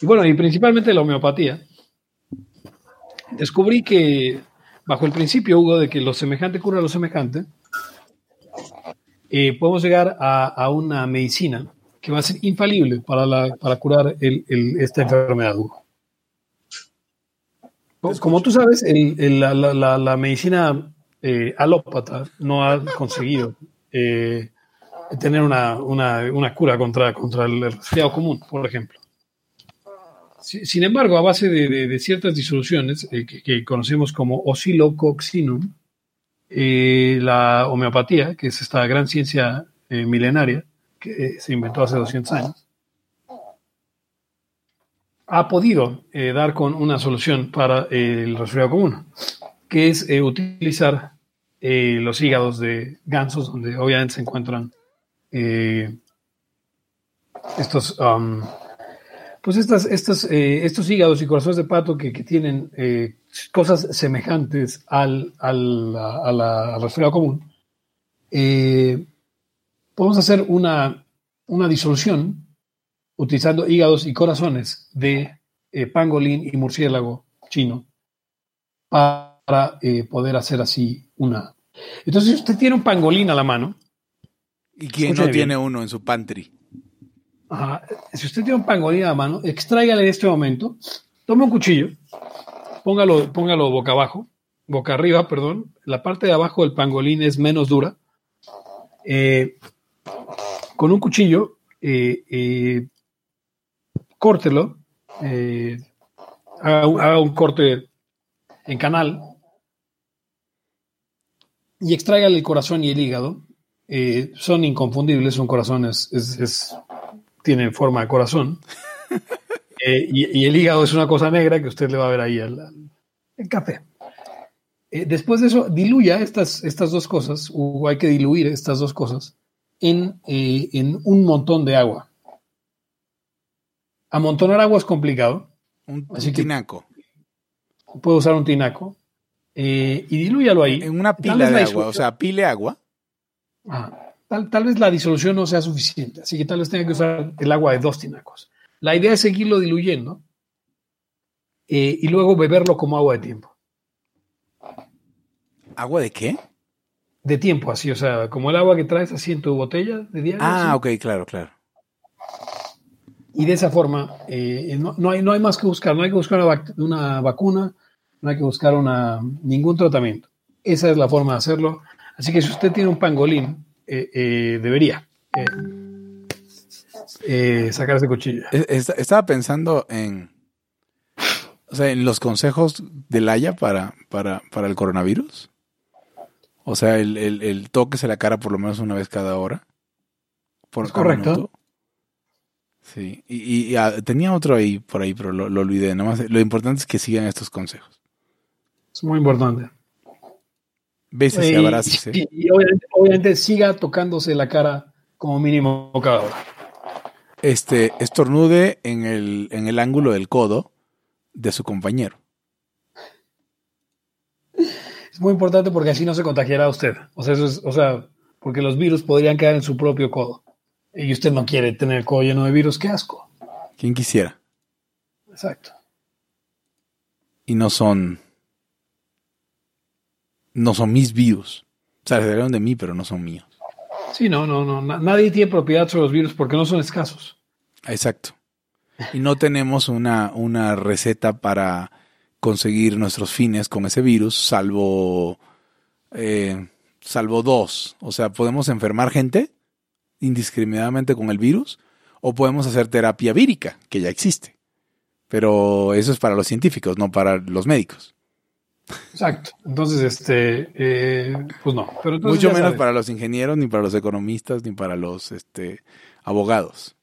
Y bueno, y principalmente la homeopatía. Descubrí que, bajo el principio, Hugo, de que lo semejante cura lo semejante, eh, podemos llegar a, una medicina que va a ser infalible para, para curar esta enfermedad. Como tú sabes, la, medicina eh, alópata no ha conseguido eh, tener una, cura contra, contra el resfriado común, por ejemplo. Sin embargo, a base de, ciertas disoluciones eh, que, conocemos como oscilococcinum, la homeopatía, que es esta gran ciencia milenaria que se inventó hace 200 años, ha podido eh, dar con una solución para eh, el resfriado común, que es eh, utilizar los hígados de gansos, donde obviamente se encuentran estos, um, pues estas, estos hígados y corazones de pato que, tienen cosas semejantes al, al, resfriado común. podemos hacer una, una disolución utilizando hígados y corazones de eh, pangolín y murciélago chino para eh, poder hacer así una. Entonces, si usted tiene un pangolín a la mano. ¿Y quién no tiene uno en su pantry? si usted tiene un pangolín a la mano, extráigale en este momento, tome un cuchillo, póngalo, póngalo boca abajo, boca arriba, perdón. La parte de abajo del pangolín es menos dura. Eh, con un cuchillo, córtelo, eh, haga, un corte en canal y extraiga el corazón y el hígado. Eh, son inconfundibles, un corazón es, tiene forma de corazón. Eh, y, el hígado es una cosa negra que usted le va a ver ahí al, café. después de eso, diluya estas, estas dos cosas, o hay que diluir estas dos cosas en, en un montón de agua. Amontonar agua es complicado. Un, tinaco. Puedo usar un tinaco. Eh, y dilúyalo ahí. En una pila de agua, o sea, pile agua. Ah, tal, vez la disolución no sea suficiente, así que tal vez tenga que usar el agua de dos tinacos. La idea es seguirlo diluyendo eh, y luego beberlo como agua de tiempo. ¿Agua de qué? De tiempo, así, o sea, como el agua que traes así en tu botella de diario. Ah, ok, claro, claro. Y de esa forma, eh, no, hay, no hay más que buscar, no hay que buscar una, vacuna, no hay que buscar una, ningún tratamiento. Esa es la forma de hacerlo. Así que si usted tiene un pangolín, eh, eh, sacar ese cuchillo. Estaba pensando en, o sea, en los consejos del Haya para, para, para el coronavirus. O sea, el, el, el toque la cara por lo menos una vez cada hora. Por correcto. Sí, y, ah, tenía otro ahí por ahí, pero lo, olvidé. lo importante es que sigan estos consejos. Es muy importante. Y. Y, obviamente, siga tocándose la cara como mínimo cada hora. Este, estornude en el, en el ángulo del codo de su compañero. Es muy importante porque así no se contagiará usted. O sea, eso es, o sea, porque los virus podrían quedar en su propio codo. Y usted no quiere tener el codo lleno de virus, qué asco. ¿Quién quisiera? Exacto. Y no son. No son mis virus. O sea, salieron de mí, pero no son míos. Sí, no, no, no. Nadie tiene propiedad sobre los virus porque no son escasos. Exacto. Y no tenemos una, una receta para conseguir nuestros fines con ese virus, salvo. Eh, salvo dos. O sea, podemos enfermar gente indiscriminadamente con el virus o podemos hacer terapia vírica, que ya existe. Pero eso es para los científicos, no para los médicos. Exacto. Entonces, este, eh, pues no. Mucho menos para los ingenieros, ni para los economistas, ni para los este, abogados.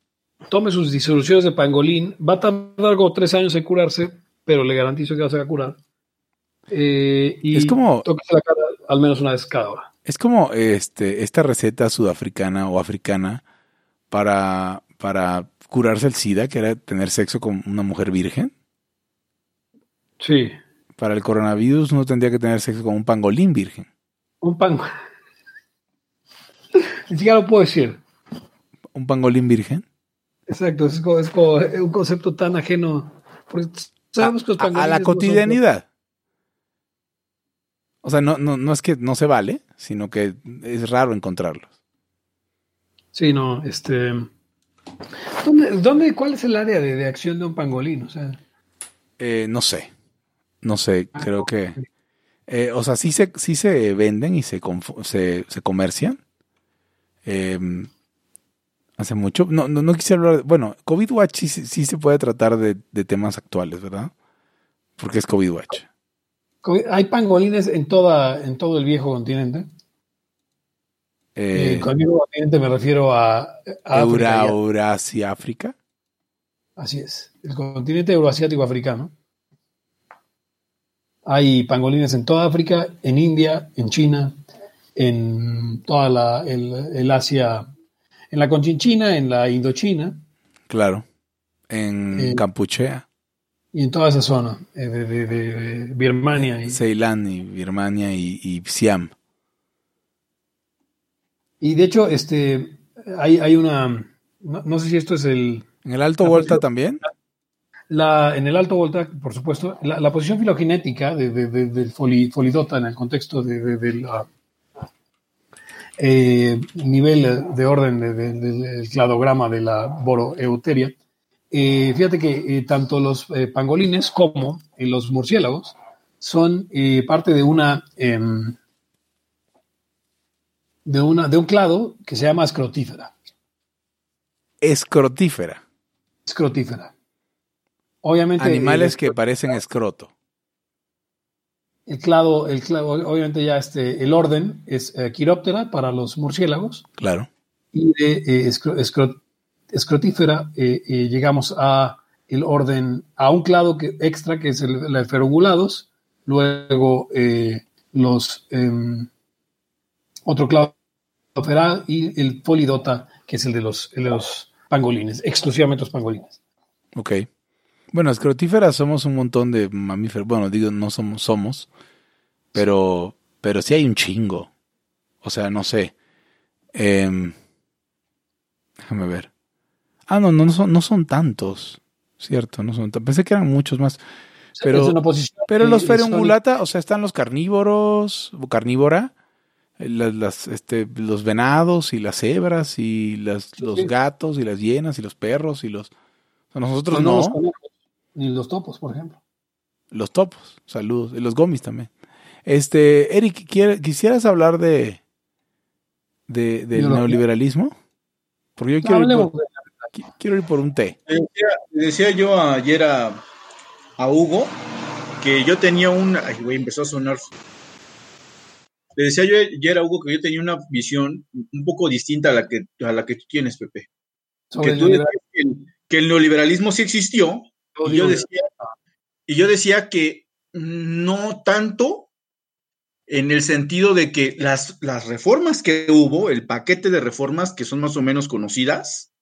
Tome sus disoluciones de pangolín. Va a tardar como tres años en curarse, pero le garantizo que va a ser curar. Eh, y es como. la cara al menos una vez cada hora. Es como este, esta receta sudafricana o africana para, para curarse el SIDA, que era tener sexo con una mujer virgen. Sí. Para el coronavirus uno tendría que tener sexo con un pangolín virgen. Un pangolín. Ni siquiera lo puedo decir. ¿Un pangolín virgen? Exacto, es como, un concepto tan ajeno. a, la cotidianidad. O sea, no, no, no es que no se vale, sino que es raro encontrarlos. Sí, no, este. ¿Dónde, dónde cuál es el área de, acción de un pangolín? O sea. Eh, no sé. No sé, ah, creo que. Eh, o sea, sí se, sí se venden y se, se, se comercian. Em, hace mucho. No, no, quisiera hablar. bueno, COVID Watch sí, sí, se puede tratar de, temas actuales, ¿verdad? Porque es COVID Watch. ¿Hay pangolines en, toda, en todo el viejo continente? Eh, con viejo continente me refiero a. Eurasia, África. Así es. El continente euroasiático africano. Hay pangolines en toda África, en India, en China, en toda la el, Asia, en la Conchinchina, en la Indochina. Claro, en eh, Campuchea. Y en toda esa zona eh, de, Birmania. Y, Ceilán y Birmania y, Siam. Y de hecho, este, hay, hay una, no, sé si esto es el... ¿En el Alto Volta también? La, en el alto voltaje, por supuesto, la, posición filogenética del folidota en el contexto del eh, nivel de orden del cladograma de la boroeuteria, eh, fíjate que eh, tanto los pangolines como los murciélagos son parte de una, em, de una de un clado que se llama escrotífera. Escrotífera. Escrotífera. Obviamente. Animales eh, que parecen escroto. El clado, el clado, obviamente ya este, el orden es eh, Quiróptera para los murciélagos. Claro. Y de eh, escrotífera llegamos a el orden, a un clado que, extra que es el, el ferungulados, luego los em, otro clado feral y el polidota, que es el de los, el de los pangolines, exclusivamente los pangolines. Ok. Bueno, escrotíferas somos un montón de mamíferos. Bueno, digo, no somos, somos, pero, pero sí hay un chingo. O sea, no sé. Em, déjame ver. Ah, no, no, son, no son tantos. Cierto, no son tantos. Pensé que eran muchos más. Pero, pero los ferungulata, o sea, están los carnívoros, o carnívora, eh, las, este, los venados y las cebras y las, los gatos y las hienas y los perros y los... nosotros no. Ni los topos, por ejemplo. Los topos, saludos. Y los gomis también. Este, Eric, ¿quisieras hablar de, de del neoliberalismo? Porque yo quiero, ir por, quiero ir por un té. Le decía, yo ayer a, Hugo que yo tenía un... Ay, güey, empezó a sonar. Le decía yo ayer a Hugo que yo tenía una visión un poco distinta a la que, a la que tú tienes, Pepe. Que tú decías que el neoliberalismo sí existió, y yo, decía, y yo decía que no tanto en el sentido de que las, las, reformas que hubo, el paquete de reformas que son más o menos conocidas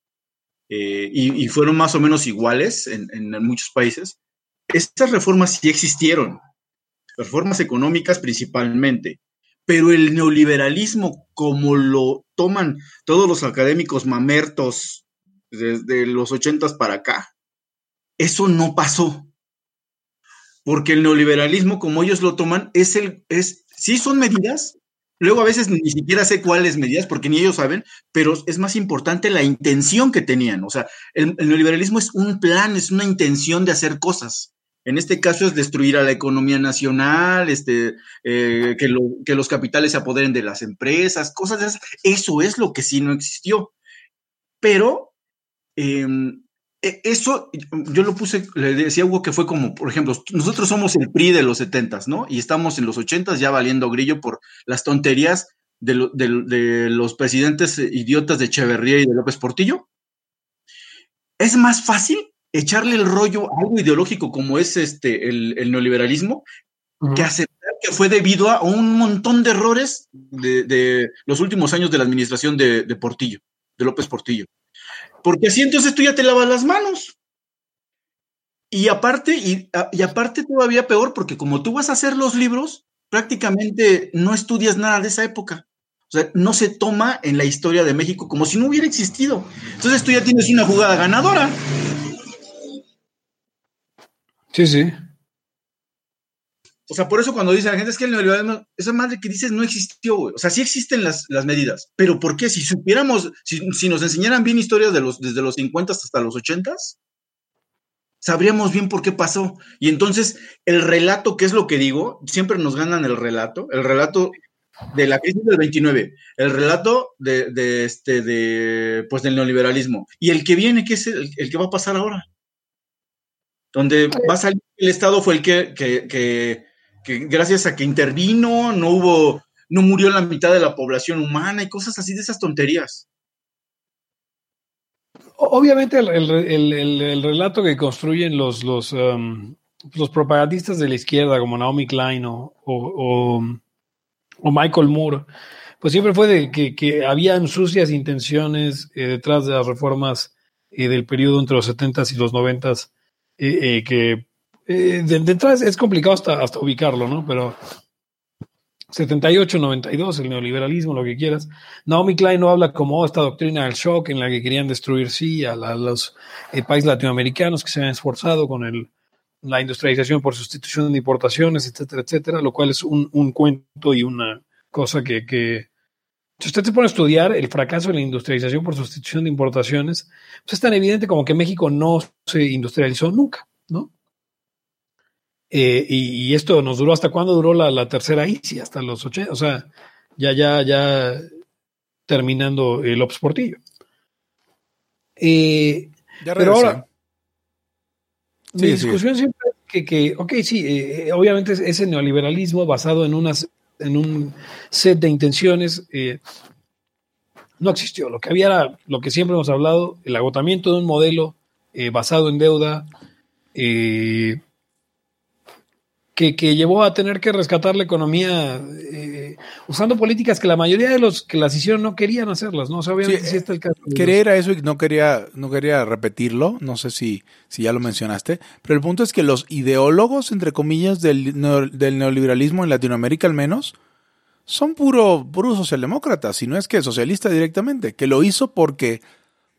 eh, y, fueron más o menos iguales en, muchos países, estas reformas sí existieron, reformas económicas principalmente, pero el neoliberalismo, como lo toman todos los académicos mamertos desde los ochentas para acá, eso no pasó. Porque el neoliberalismo, como ellos lo toman, es el, es, sí son medidas, luego a veces ni siquiera sé cuáles medidas, porque ni ellos saben, pero es más importante la intención que tenían. O sea, el, neoliberalismo es un plan, es una intención de hacer cosas. En este caso es destruir a la economía nacional, este, eh, que, que, los capitales se apoderen de las empresas, cosas de esas. Eso es lo que sí no existió. Pero em, eso yo lo puse, le decía a Hugo que fue como, por ejemplo, nosotros somos el PRI de los 70 ¿no? Y estamos en los 80 ya valiendo grillo por las tonterías de, los presidentes idiotas de Echeverría y de López Portillo. Es más fácil echarle el rollo a algo ideológico como es este, el, neoliberalismo que aceptar que fue debido a un montón de errores de, los últimos años de la administración de Portillo, de López Portillo. Porque así entonces tú ya te lavas las manos. Y aparte, y, aparte todavía peor, porque como tú vas a hacer los libros, prácticamente no estudias nada de esa época. O sea, no se toma en la historia de México como si no hubiera existido. Entonces tú ya tienes una jugada ganadora. Sí, sí. O sea, por eso cuando dice la gente es que el neoliberalismo, esa madre que dices no existió. O sea, sí existen las, medidas, pero ¿por qué? Si supiéramos, si, nos enseñaran bien historias de los, desde los 50 hasta los 80, sabríamos bien por qué pasó. Y entonces, el relato, ¿qué es lo que digo? Siempre nos ganan el relato, el relato de la crisis del 29, el relato de, este, de, pues del neoliberalismo. Y el que viene, ¿qué es el, que va a pasar ahora? Donde va a salir el Estado fue el que, que que gracias a que intervino no hubo, no murió la mitad de la población humana y cosas así de esas tonterías. Obviamente el, relato que construyen los, los, um, los, propagandistas de la izquierda como Naomi Klein o, o, Michael Moore, pues siempre fue de que, que habían sucias intenciones eh, detrás de las reformas eh, del periodo entre los 70s y los 90s eh, que eh, de, es complicado hasta, ubicarlo, ¿no? Pero 78, 92, el neoliberalismo, lo que quieras. Naomi Klein no habla como esta doctrina del shock en la que querían destruir, sí, a, los eh, países latinoamericanos que se han esforzado con la industrialización por sustitución de importaciones, etcétera, etcétera, lo cual es un, un cuento y una cosa que, que, si usted se pone a estudiar el fracaso de la industrialización por sustitución de importaciones, pues es tan evidente como que México no se industrializó nunca, ¿no? Eh, y, esto nos duró hasta cuándo duró la, tercera ICI, hasta los 80, o sea, ya, ya, ya terminando el Ops Portillo. Eh, pero ahora, mi discusión siempre que, que, ok, sí, eh, obviamente ese neoliberalismo basado en, unas, en un set de intenciones no existió. Lo que había era lo que siempre hemos hablado, el agotamiento de un modelo basado en deuda, eh, que, llevó a tener que rescatar la economía eh, usando políticas que la mayoría de los que las hicieron no querían hacerlas, ¿no? O sea, obviamente sí, está el caso. Quería eso y no quería, no quería repetirlo, no sé si, si ya lo mencionaste, pero el punto es que los ideólogos, entre comillas, del, del neoliberalismo en Latinoamérica al menos, son puro, puro socialdemócratas, si no es que socialista directamente, que lo hizo porque,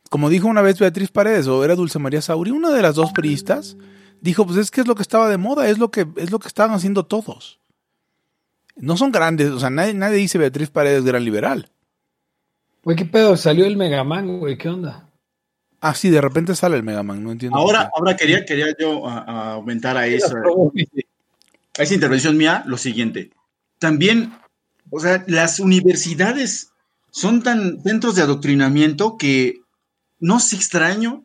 como dijo una vez Beatriz Paredes o era Dulce María Sauri, una de las dos priistas, dijo, pues es que es lo que estaba de moda, es lo que, es lo que estaban haciendo todos. No son grandes, o sea, nadie, nadie dice Beatriz Paredes gran liberal. Güey, ¿qué pedo? Salió el Megaman, güey, ¿qué onda? Ah, sí, de repente sale el Megaman, no entiendo. Ahora, ahora quería, quería yo aumentar a esa, a esa intervención mía lo siguiente. También, o sea, las universidades son tan centros de adoctrinamiento que no se extraño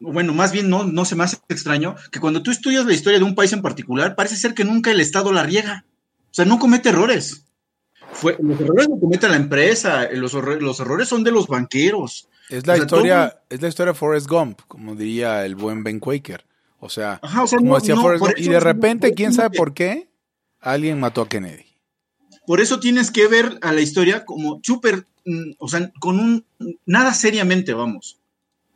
bueno, más bien no, no se me hace extraño, que cuando tú estudias la historia de un país en particular, parece ser que nunca el Estado la riega. O sea, no comete errores. Fue, los errores no comete la empresa, los, los errores son de los banqueros. Es la historia, es la historia de Forrest Gump, como diría el buen Ben Quaker. O sea, como decía Forrest Gump, y de repente, quién sabe por qué, alguien mató a Kennedy. Por eso tienes que ver a la historia como súper, mm, o sea, con un, nada seriamente, vamos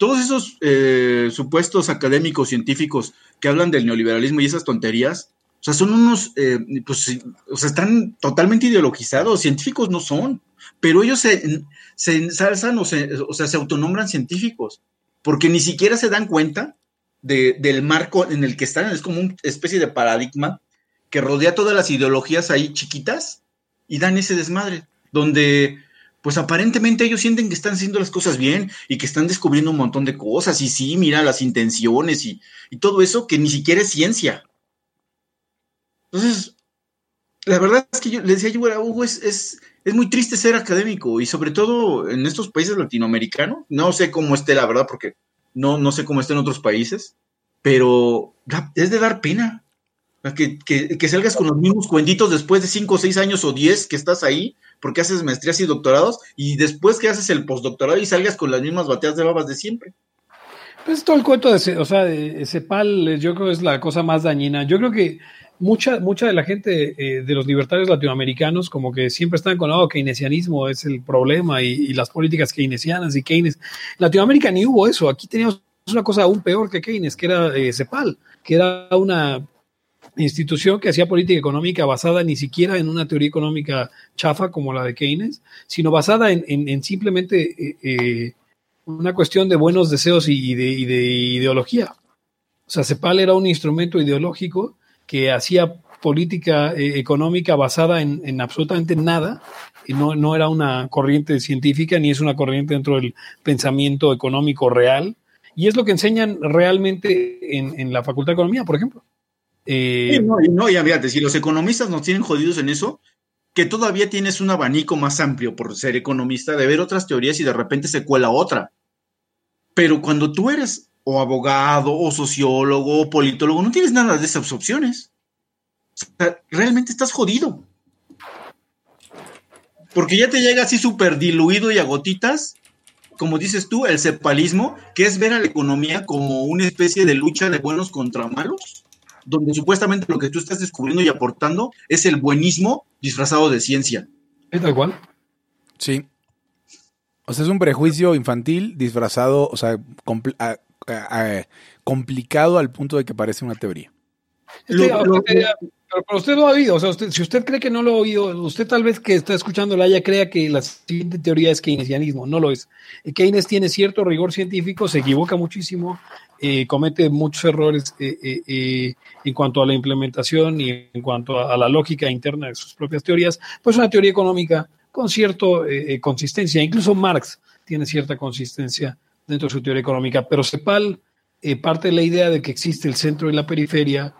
todos esos eh, supuestos académicos científicos que hablan del neoliberalismo y esas tonterías, o sea, son unos, eh, pues, o sea, están totalmente ideologizados, científicos no son, pero ellos se, se ensalzan o, se, o sea, se autonombran científicos, porque ni siquiera se dan cuenta de, del marco en el que están, es como una especie de paradigma que rodea todas las ideologías ahí chiquitas y dan ese desmadre, donde pues aparentemente ellos sienten que están haciendo las cosas bien y que están descubriendo un montón de cosas. Y sí, mira las intenciones y, todo eso que ni siquiera es ciencia. Entonces, la verdad es que yo le decía yo a Hugo, es, es, muy triste ser académico y sobre todo en estos países latinoamericanos. No sé cómo esté, la verdad, porque no, no sé cómo esté en otros países, pero es de dar pena. Que, que, que salgas con los mismos cuentitos después de 5 o 6 años o 10 que estás ahí porque haces maestrías y doctorados y después que haces el postdoctorado y salgas con las mismas bateas de babas de siempre. Pues todo el cuento de, o sea, de CEPAL yo creo que es la cosa más dañina. Yo creo que mucha, mucha de la gente eh, de los libertarios latinoamericanos como que siempre están con, oh, keynesianismo es el problema y, las políticas keynesianas y Keynes. Latinoamérica ni hubo eso. Aquí teníamos una cosa aún peor que Keynes, que era eh, CEPAL, que era una institución que hacía política económica basada ni siquiera en una teoría económica chafa como la de Keynes, sino basada en, simplemente eh, eh, una cuestión de buenos deseos y de, ideología. O sea, CEPAL era un instrumento ideológico que hacía política eh, económica basada en, absolutamente nada, y no, no era una corriente científica ni es una corriente dentro del pensamiento económico real, y es lo que enseñan realmente en, en la Facultad de Economía, por ejemplo. Eh, no, no, ya fíjate, si los economistas nos tienen jodidos en eso, que todavía tienes un abanico más amplio por ser economista de ver otras teorías y de repente se cuela otra. Pero cuando tú eres o abogado o sociólogo o politólogo, no tienes nada de esas opciones. Realmente estás jodido. Porque ya te llega así súper diluido y a gotitas, como dices tú, el cepalismo, que es ver a la economía como una especie de lucha de buenos contra malos donde supuestamente lo que tú estás descubriendo y aportando es el buenismo disfrazado de ciencia. ¿Es tal cual? Sí. O sea, es un prejuicio infantil disfrazado, o sea, complicado al punto de que parece una teoría. pero, usted lo ha oído, o sea, si usted cree que no lo ha oído, usted tal vez que está escuchando la haya crea que la siguiente teoría es keynesianismo, no lo es. Keynes tiene cierto rigor científico, se equivoca muchísimo, eh, comete muchos errores eh, eh, en cuanto a la implementación y en cuanto a, la lógica interna de sus propias teorías, pues una teoría económica con cierta consistencia. Incluso Marx tiene cierta consistencia dentro de su teoría económica, pero Cepal parte de la idea de que existe el centro y la periferia,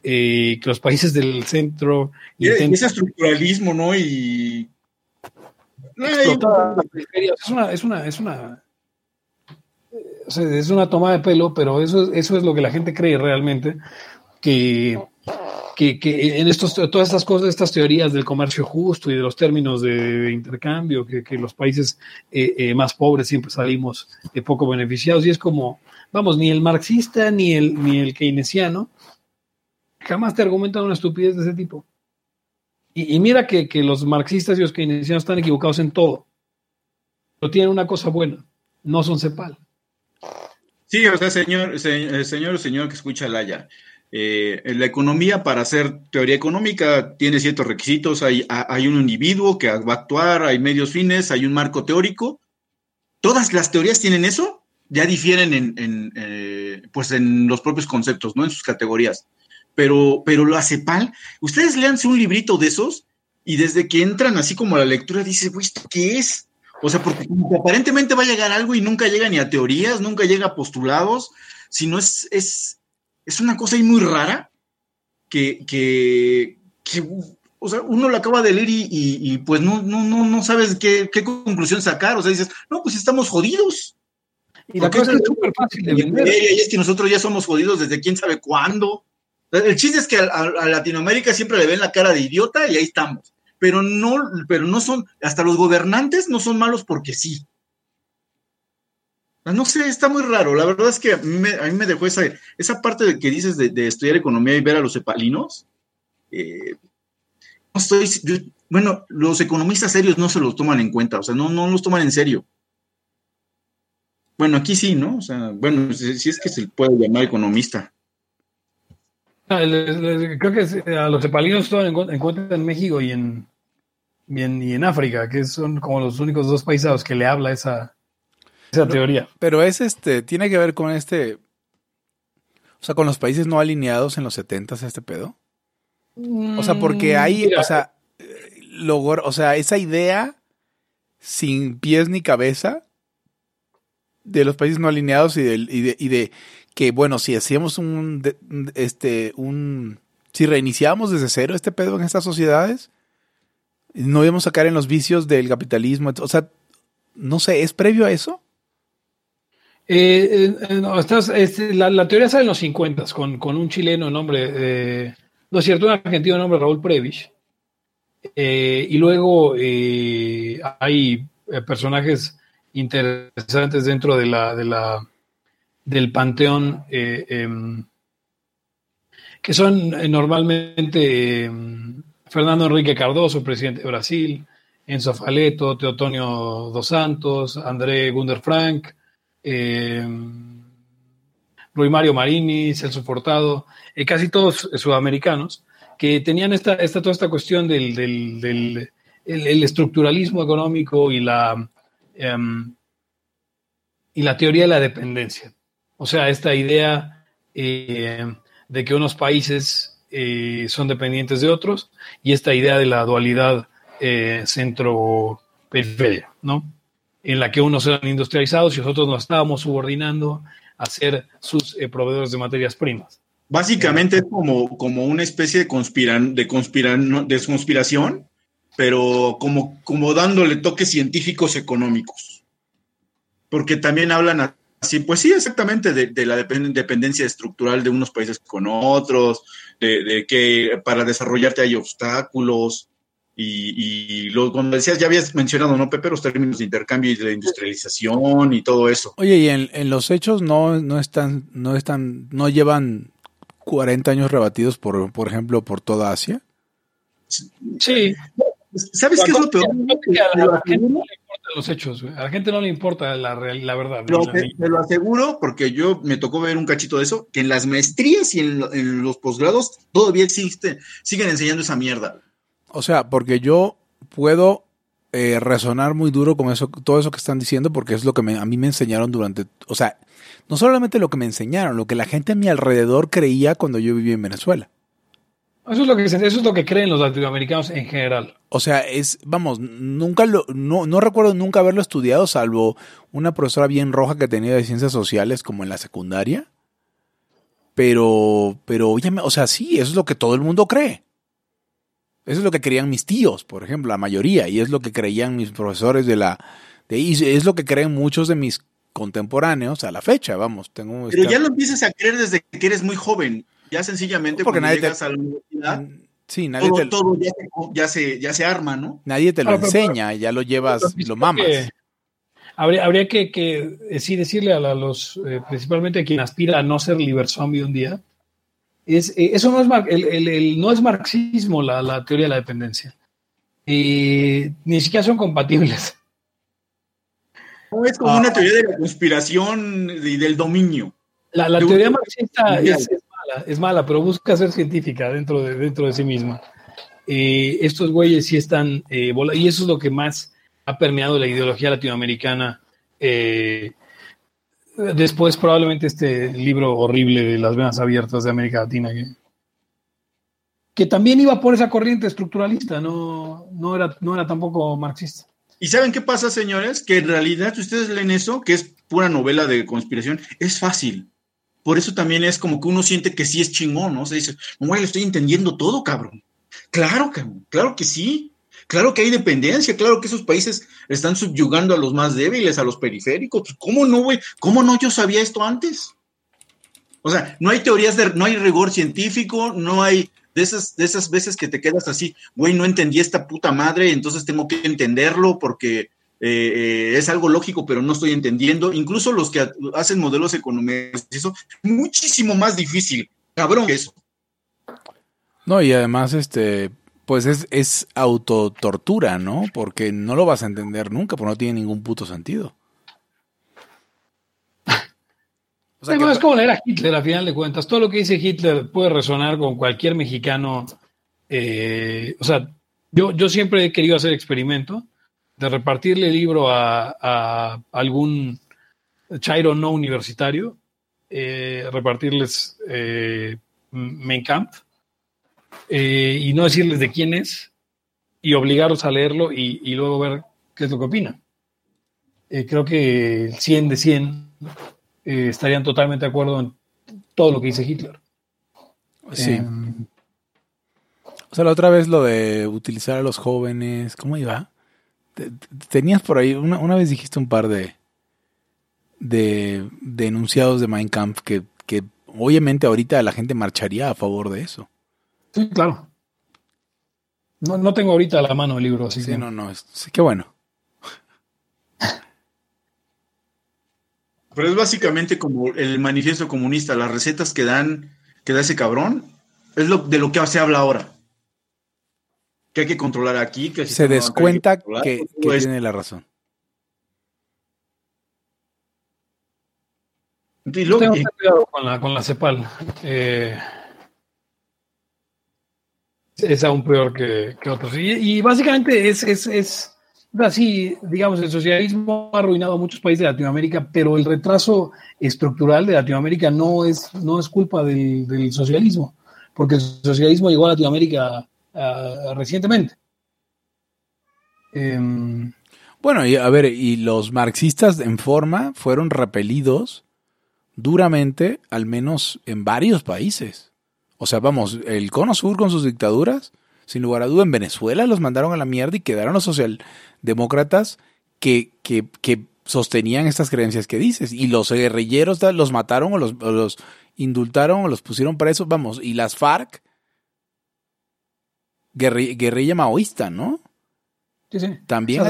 que los países del centro... Y ese estructuralismo, ¿no? Y... La periferia. Es una, es una, es una es una toma de pelo, pero eso, eso es lo que la gente cree realmente, que, que, en estos, todas estas cosas, estas teorías del comercio justo y de los términos de, intercambio, que, los países eh, eh, más pobres siempre salimos eh, poco beneficiados, y es como, vamos, ni el marxista ni el, ni el keynesiano jamás te argumentan una estupidez de ese tipo. Y, mira que, que los marxistas y los keynesianos están equivocados en todo, pero tienen una cosa buena, no son CEPAL. Sí, o sea, señor, eh, señor, señor que escucha Laya, eh, la economía para hacer teoría económica tiene ciertos requisitos, hay, hay, un individuo que va a actuar, hay medios fines, hay un marco teórico. Todas las teorías tienen eso, ya difieren en, eh, pues en los propios conceptos, ¿no? En sus categorías. Pero, pero lo hace pal. Ustedes léanse un librito de esos y desde que entran así como a la lectura dice, ¿esto qué es? O sea, porque aparentemente va a llegar algo y nunca llega ni a teorías, nunca llega a postulados, sino es, es, es una cosa ahí muy rara que, que, o sea, uno lo acaba de leer y, pues no, no, no, no sabes qué, conclusión sacar. O sea, dices, no, pues estamos jodidos. Y la cosa es súper fácil de vender. Y es que nosotros ya somos jodidos desde quién sabe cuándo. El chiste es que a Latinoamérica siempre le ven la cara de idiota y ahí estamos pero no, pero no son, hasta los gobernantes no son malos porque sí. No sé, está muy raro. La verdad es que a mí me, dejó esa, esa parte de que dices de, estudiar economía y ver a los cepalinos. Eh, no estoy, bueno, los economistas serios no se los toman en cuenta, o sea, no, no los toman en serio. Bueno, aquí sí, ¿no? O sea, bueno, si es que se puede llamar economista. Ah, creo que a los cepalinos toman en cuenta en México y en, y en, África, que son como los únicos dos países a los que le habla esa, esa teoría. Pero es este, tiene que ver con este, o sea, con los países no alineados en los 70 este pedo. O sea, porque hay, o sea, o sea, esa idea sin pies ni cabeza de los países no alineados y de, y de, y de que, bueno, si hacíamos un, este, un, si reiniciábamos desde cero este pedo en estas sociedades, no a caer en los vicios del capitalismo. O sea, no sé, ¿es previo a eso? Eh, eh, no, este, la, teoría sale en los 50 con, con un chileno nombre, eh, no es cierto, un argentino nombre Raúl Previch. y luego hay personajes interesantes dentro de la, de la del panteón em, que son normalmente em, Fernando Enrique Cardoso, presidente de Brasil, Enzo Faleto, Teotonio dos Santos, André Gunder Frank, eh, Mario Marini, Celso Portado, eh, casi todos sudamericanos, que tenían esta, esta, toda esta cuestión del, del, el, estructuralismo económico y la, em, y la teoría de la dependencia. O sea, esta idea eh, de que unos países eh, son dependientes de otros y esta idea de la dualidad centro-periferia, ¿no? En la que unos eran industrializados y nosotros nos estábamos subordinando a ser sus proveedores de materias primas. Básicamente es como, como una especie de, conspiran, de, conspiran, de conspiración, pero como, como dándole toques científicos económicos. Porque también hablan así, pues sí, exactamente, de, la dependencia estructural de unos países con otros, de, que para desarrollarte hay obstáculos. Y, y lo, cuando decías, ya habías mencionado, ¿no, Pepe? Los términos de intercambio y de industrialización y todo eso. Oye, y en, en los hechos no, no están, no están, no llevan 40 años rebatidos, por, por ejemplo, por toda Asia? Sí. ¿Sabes qué es lo peor? A la, gente le los hechos, A la gente no le importa la, la verdad. te, lo aseguro, porque yo me tocó ver un cachito de eso, que en las maestrías y en, los posgrados todavía existe, siguen enseñando esa mierda. O sea, porque yo puedo eh, resonar muy duro con eso, todo eso que están diciendo, porque es lo que a mí me enseñaron durante, o sea, no solamente lo que me enseñaron, lo que la gente a mi alrededor creía cuando yo vivía en Venezuela. Eso es lo que, eso es lo que creen los latinoamericanos en general. O sea, es, vamos, nunca lo, no, no recuerdo nunca haberlo estudiado, salvo una profesora bien roja que tenía de ciencias sociales como en la secundaria. Pero, pero, o sea, sí, eso es lo que todo el mundo cree. Eso es lo que creían mis tíos, por ejemplo, la mayoría, y es lo que creían mis profesores de la, de, y es lo que creen muchos de mis contemporáneos a la fecha, vamos. Tengo Pero ya lo empiezas a creer desde que eres muy joven. Ya sencillamente porque nadie llegas a la universidad, mm, sí, nadie todo, todo ya, se, ya, se, arma, ¿no? Nadie te lo enseña, ya lo llevas, y lo mamas. habría, habría que, que eh, sí decirle a, los, eh, principalmente a quien aspira a no ser liber zombie un día, es, eh, eso no es, el, el, no es marxismo la, la teoría de la dependencia. ni siquiera son compatibles es como una ah. teoría de la conspiración y del dominio. La, teoría marxista es, es mala, pero busca ser científica dentro de, dentro de sí misma. Eh, estos güeyes sí están, eh, y eso es lo que más ha permeado la ideología latinoamericana. Eh, después probablemente este libro horrible de las venas abiertas de América Latina, que, que también iba por esa corriente estructuralista, no, no, era, no era tampoco marxista. ¿Y saben qué pasa, señores? Que en realidad, si ustedes leen eso, que es pura novela de conspiración, es fácil. Por eso también es como que uno siente que sí es chingón, ¿no? O sea, dice, güey, le estoy entendiendo todo, cabrón. Claro, cabrón, claro que sí. Claro que hay dependencia, claro que esos países están subyugando a los más débiles, a los periféricos. Pues, ¿Cómo no, güey? ¿Cómo no yo sabía esto antes? O sea, no hay teorías de, no hay rigor científico, no hay de esas, de esas veces que te quedas así, güey, no entendí esta puta madre, entonces tengo que entenderlo porque eh, eh, es algo lógico, pero no estoy entendiendo. Incluso los que hacen modelos económicos, eso muchísimo más difícil, cabrón, que eso. No, y además, este, pues es, es autotortura, ¿no? Porque no lo vas a entender nunca, porque no tiene ningún puto sentido. es como leer a Hitler, a final de cuentas. Todo lo que dice Hitler puede resonar con cualquier mexicano. Eh, o sea, yo, yo siempre he querido hacer experimento de repartirle el libro a, algún chairo no universitario, eh, repartirles eh, Mein Kampf eh, y no decirles de quién es y obligarlos a leerlo y, y luego ver qué es lo que opinan. creo que el 100 de 100 eh, estarían totalmente de acuerdo en todo lo que dice Hitler. Sí. Em, o sea, la otra vez lo de utilizar a los jóvenes, ¿cómo iba? Tenías por ahí, una, vez dijiste un par de, de, enunciados de Mein Kampf que, que obviamente ahorita la gente marcharía a favor de eso. Sí, claro. No, no tengo ahorita a la mano el libro, así sí, no, no, sí, qué bueno. Pero es básicamente como el manifiesto comunista, las recetas que dan, que da ese cabrón, es lo de lo que se habla ahora. Que hay que controlar aquí, que se descuenta que, tiene la razón. Tengo cuidado con la, con la CEPAL. Eh, es aún peor que, otros. Y, básicamente es, es, es, así, digamos, el socialismo ha arruinado a muchos países de Latinoamérica, pero el retraso estructural de Latinoamérica no es, no es culpa del, socialismo, porque el socialismo llegó a Latinoamérica uh, recientemente. Em, bueno, y a ver, y los marxistas en forma fueron repelidos duramente, al menos en varios países. O sea, vamos, el Cono Sur con sus dictaduras, sin lugar a duda, en Venezuela los mandaron a la mierda y quedaron los socialdemócratas que, que, que sostenían estas creencias que dices. Y los guerrilleros los mataron o los, los indultaron o los pusieron presos, vamos, y las FARC, guerrilla maoísta, ¿no? Sí, sí. También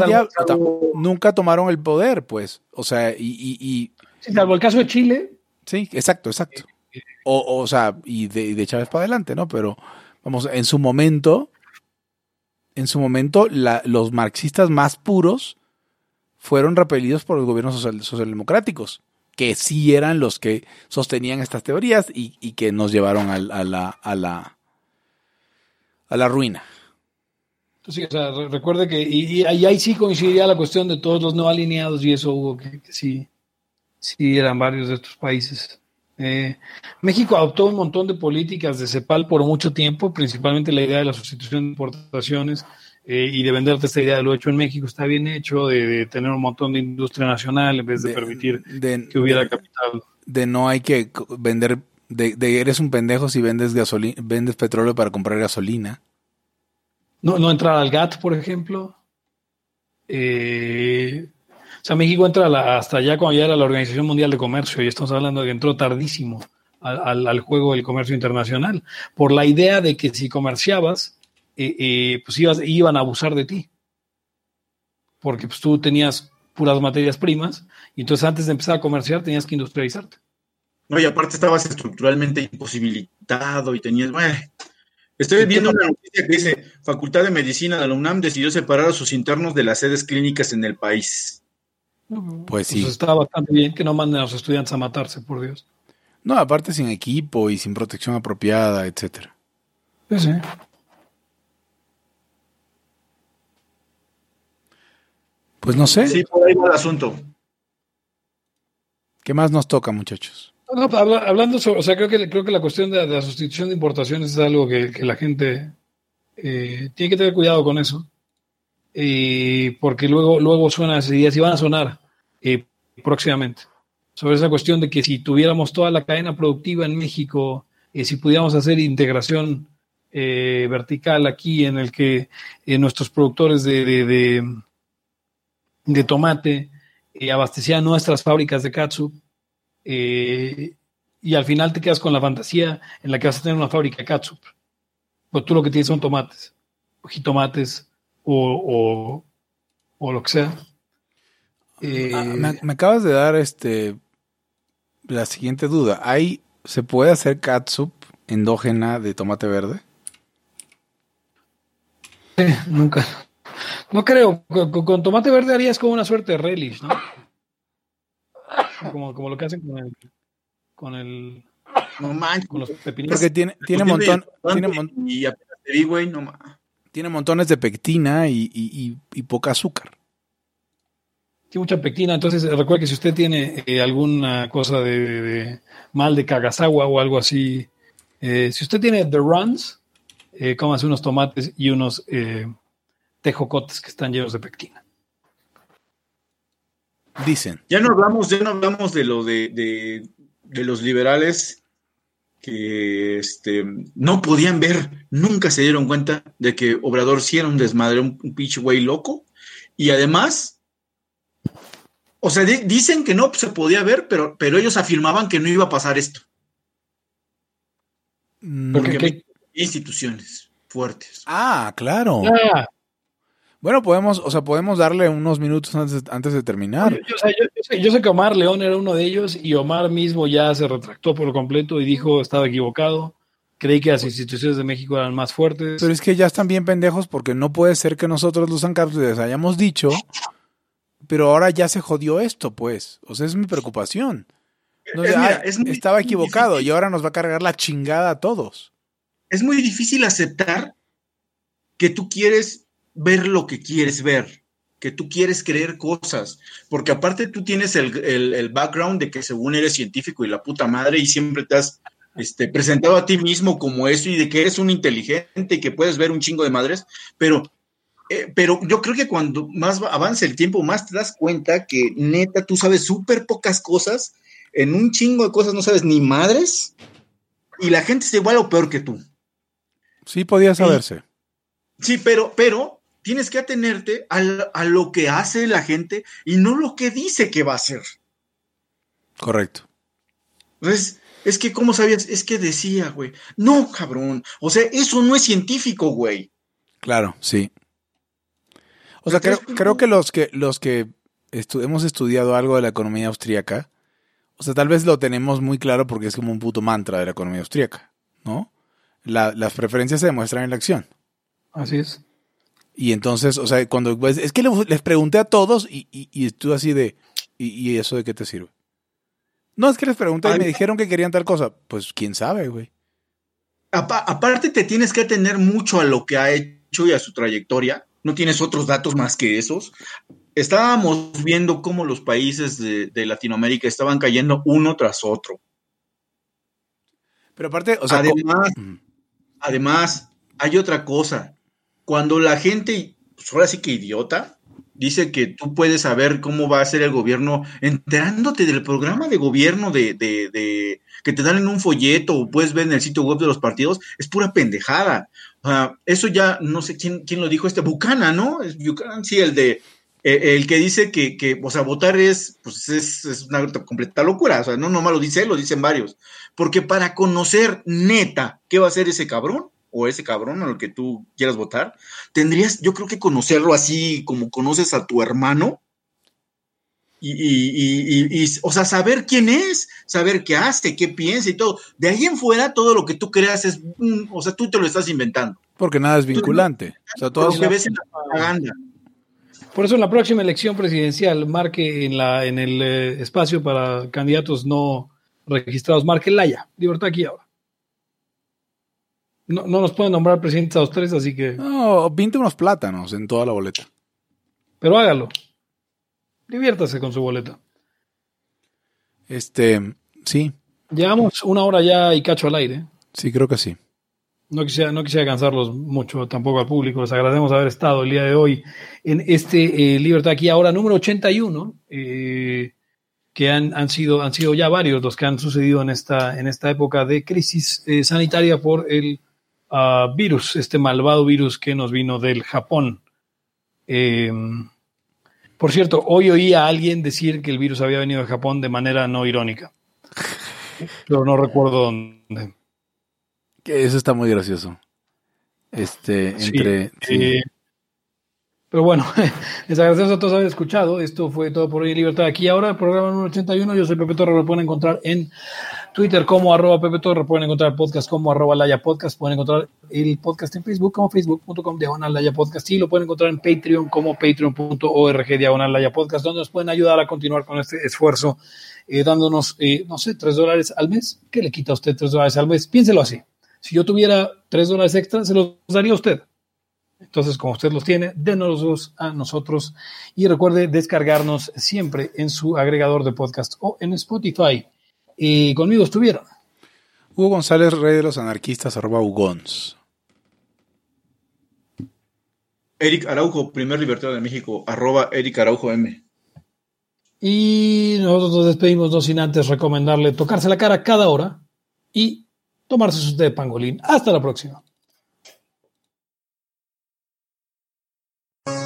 nunca tomaron el poder, pues. O sea, y... y, y salvo el caso de Chile. Sí, exacto, exacto. O, o sea, y de, de, Chávez para adelante, ¿no? Pero, vamos, en su momento, en su momento, la, los marxistas más puros fueron repelidos por los gobiernos socialdemocráticos, que sí eran los que sostenían estas teorías y, y que nos llevaron a, a, la, a, la, a la ruina. Sí, o sea, recuerde que, y, y, ahí sí coincidiría la cuestión de todos los no alineados y eso hubo que, que sí, sí eran varios de estos países. Eh, México adoptó un montón de políticas de CEPAL por mucho tiempo, principalmente la idea de la sustitución de importaciones eh, y de venderte esta idea de lo hecho en México está bien hecho, de, tener un montón de industria nacional en vez de, permitir que hubiera capital. De no hay que vender, de, eres un pendejo si vendes gasolina, vendes petróleo para comprar gasolina. No, no entrar al GATT, por ejemplo. Eh, o sea, México entra hasta allá cuando ya era la Organización Mundial de Comercio y estamos hablando de que entró tardísimo al, juego del comercio internacional por la idea de que si comerciabas, eh, eh, pues iban a abusar de ti. Porque pues, tú tenías puras materias primas y entonces antes de empezar a comerciar tenías que industrializarte. No, y aparte estabas estructuralmente imposibilitado y tenías, bueno, Estoy viendo una noticia que dice, Facultad de Medicina de la UNAM decidió separar a sus internos de las sedes clínicas en el país. Pues sí. está bastante bien que no manden a los estudiantes a matarse, por Dios. No, aparte sin equipo y sin protección apropiada, etcétera. Sí, sí. Pues no sé. Sí, por ahí va el asunto. ¿Qué más nos toca, muchachos? Hablando sobre, o sea, creo que, creo que la cuestión de, la sustitución de importaciones es algo que, la gente eh, tiene que tener cuidado con eso y porque luego, luego suenan esas ideas y van a sonar eh, próximamente. Sobre esa cuestión de que si tuviéramos toda la cadena productiva en México, eh, si pudiéramos hacer integración eh, vertical aquí en el que nuestros productores de, de, tomate abastecían nuestras fábricas de katsu, y al final te quedas con la fantasía en la que vas a tener una fábrica de katsu. Pues tú lo que tienes son tomates, jitomates, o, o, lo que sea. Eh, ah, me, acabas de dar este la siguiente duda. ¿Hay, ¿Se puede hacer catsup endógena de tomate verde? nunca. No creo. Con, tomate verde harías como una suerte de relish, ¿no? Como, como lo que hacen con el. Con el no manches. Con los pepinillos. Porque tiene, tiene montón. Tiene y apenas te vi, güey, no. Tiene montones de pectina y, poca azúcar. Tiene mucha pectina, entonces recuerde que si usted tiene eh, alguna cosa de, mal de Kagasawa o algo así, eh, si usted tiene The Runs, eh, cómase unos tomates y unos eh, tejocotes que están llenos de pectina. Dicen. Ya no hablamos, ya no hablamos de lo de, de los liberales que este, no podían ver, nunca se dieron cuenta de que Obrador sí era un desmadre, un, pinche güey loco. Y además, o sea, dicen que no se podía ver, pero, pero ellos afirmaban que no iba a pasar esto. Mm. Porque hay instituciones fuertes. Ah, claro. Ah. Bueno, podemos, o sea, podemos darle unos minutos antes, antes de terminar. Yo, sé, que Omar León era uno de ellos y Omar mismo ya se retractó por completo y dijo estaba equivocado. Creí que las instituciones de México eran más fuertes. Pero es que ya están bien pendejos porque no puede ser que nosotros los les hayamos dicho, pero ahora ya se jodió esto, pues. O sea, es mi preocupación. estaba equivocado y ahora nos va a cargar la chingada a todos. Es muy difícil aceptar que tú quieres ver lo que quieres ver, que tú quieres creer cosas, porque aparte tú tienes el, background de que según eres científico y la puta madre y siempre te has este, presentado a ti mismo como eso y de que eres un inteligente y que puedes ver un chingo de madres, pero eh, pero yo creo que cuando más avanza el tiempo, más te das cuenta que neta tú sabes súper pocas cosas, en un chingo de cosas no sabes ni madres, y la gente es igual o peor que tú. Sí, podía saberse. sí, pero, pero tienes que atenerte a, a, lo que hace la gente y no lo que dice que va a hacer. Correcto. Entonces, es que, ¿cómo sabías? Es que decía, güey. No, cabrón. O sea, eso no es científico, güey. Claro, sí. O sea, creo, que los que, los que hemos estudiado algo de la economía austríaca, o sea, tal vez lo tenemos muy claro porque es como un puto mantra de la economía austríaca, ¿no? las preferencias se demuestran en la acción. Así es. Y entonces, o sea, cuando pues, es que les pregunté a todos y, y, tú así de, ¿y, eso de qué te sirve? No, es que les pregunté y me dijeron que querían tal cosa. Pues quién sabe, güey. Aparte te tienes que atender mucho a lo que ha hecho y a su trayectoria no tienes otros datos más que esos. Estábamos viendo cómo los países de, Latinoamérica estaban cayendo uno tras otro. Pero aparte, o sea, además, además, hay otra cosa. Cuando la gente, pues ahora sí que idiota, dice que tú puedes saber cómo va a ser el gobierno enterándote del programa de gobierno de, de, que te dan en un folleto o puedes ver en el sitio web de los partidos, es pura pendejada. Eso ya, no sé quién, quién lo dijo, este Bucana, ¿no? Es Buchanan, sí, el de, eh, el que dice que, que, o sea, votar es, pues es, es, una completa locura, o sea, no nomás lo dice él, lo dicen varios, porque para conocer neta qué va a hacer ese cabrón, o ese cabrón a lo que tú quieras votar, tendrías, yo creo que conocerlo así como conoces a tu hermano, y, y, y, y, o sea, saber quién es, saber qué hace, qué piensa y todo. De ahí en fuera, todo lo que tú creas es, mm, o sea, tú te lo estás inventando. Porque nada es vinculante. o sea, todo ves en la propaganda. Por eso en la próxima elección presidencial marque en, la, en el eh, espacio para candidatos no registrados, marque Laya, libertad aquí ahora. No, no nos pueden nombrar presidentes a los tres, así que... No, pinte unos plátanos en toda la boleta. Pero hágalo. Diviértase con su boleta. Este, sí. Llevamos una hora ya y cacho al aire. Sí, creo que sí. No quisiera, no quisiera cansarlos mucho tampoco al público. Les agradecemos haber estado el día de hoy en este eh, Libertad aquí ahora número 81, eh, que han, han, sido, han sido ya varios los que han sucedido en esta, en esta época de crisis eh, sanitaria por el virus, este malvado virus que nos vino del Japón. Eh, por cierto, hoy oí a alguien decir que el virus había venido de Japón de manera no irónica. Pero no recuerdo dónde. Eso está muy gracioso. Este, entre. Eh, pero bueno, les agradecemos a todos haber escuchado. Esto fue todo por hoy en Libertad. Aquí ahora, programa número 81. Yo soy Pepe Torre. Lo pueden encontrar en Twitter como arroba Pepe Torre. Pueden encontrar el podcast como arroba Laya Podcast. Pueden encontrar el podcast en Facebook como facebook.com diagonal Laya Podcast. Y lo pueden encontrar en Patreon como patreon.org diagonal Laya Podcast, donde nos pueden ayudar a continuar con este esfuerzo, eh, dándonos, eh, no sé, tres dólares al mes. ¿Qué le quita a usted tres dólares al mes? Piénselo así. Si yo tuviera tres dólares extra, se los daría a usted. Entonces, como usted los tiene, denos a nosotros y recuerde descargarnos siempre en su agregador de podcast o en Spotify. Y conmigo estuvieron. Hugo González, rey de los anarquistas, arroba Ugons. Eric Araujo, primer libertario de México, arroba Eric Araujo M. Y nosotros nos despedimos no sin antes recomendarle tocarse la cara cada hora y tomarse su té de pangolín. Hasta la próxima.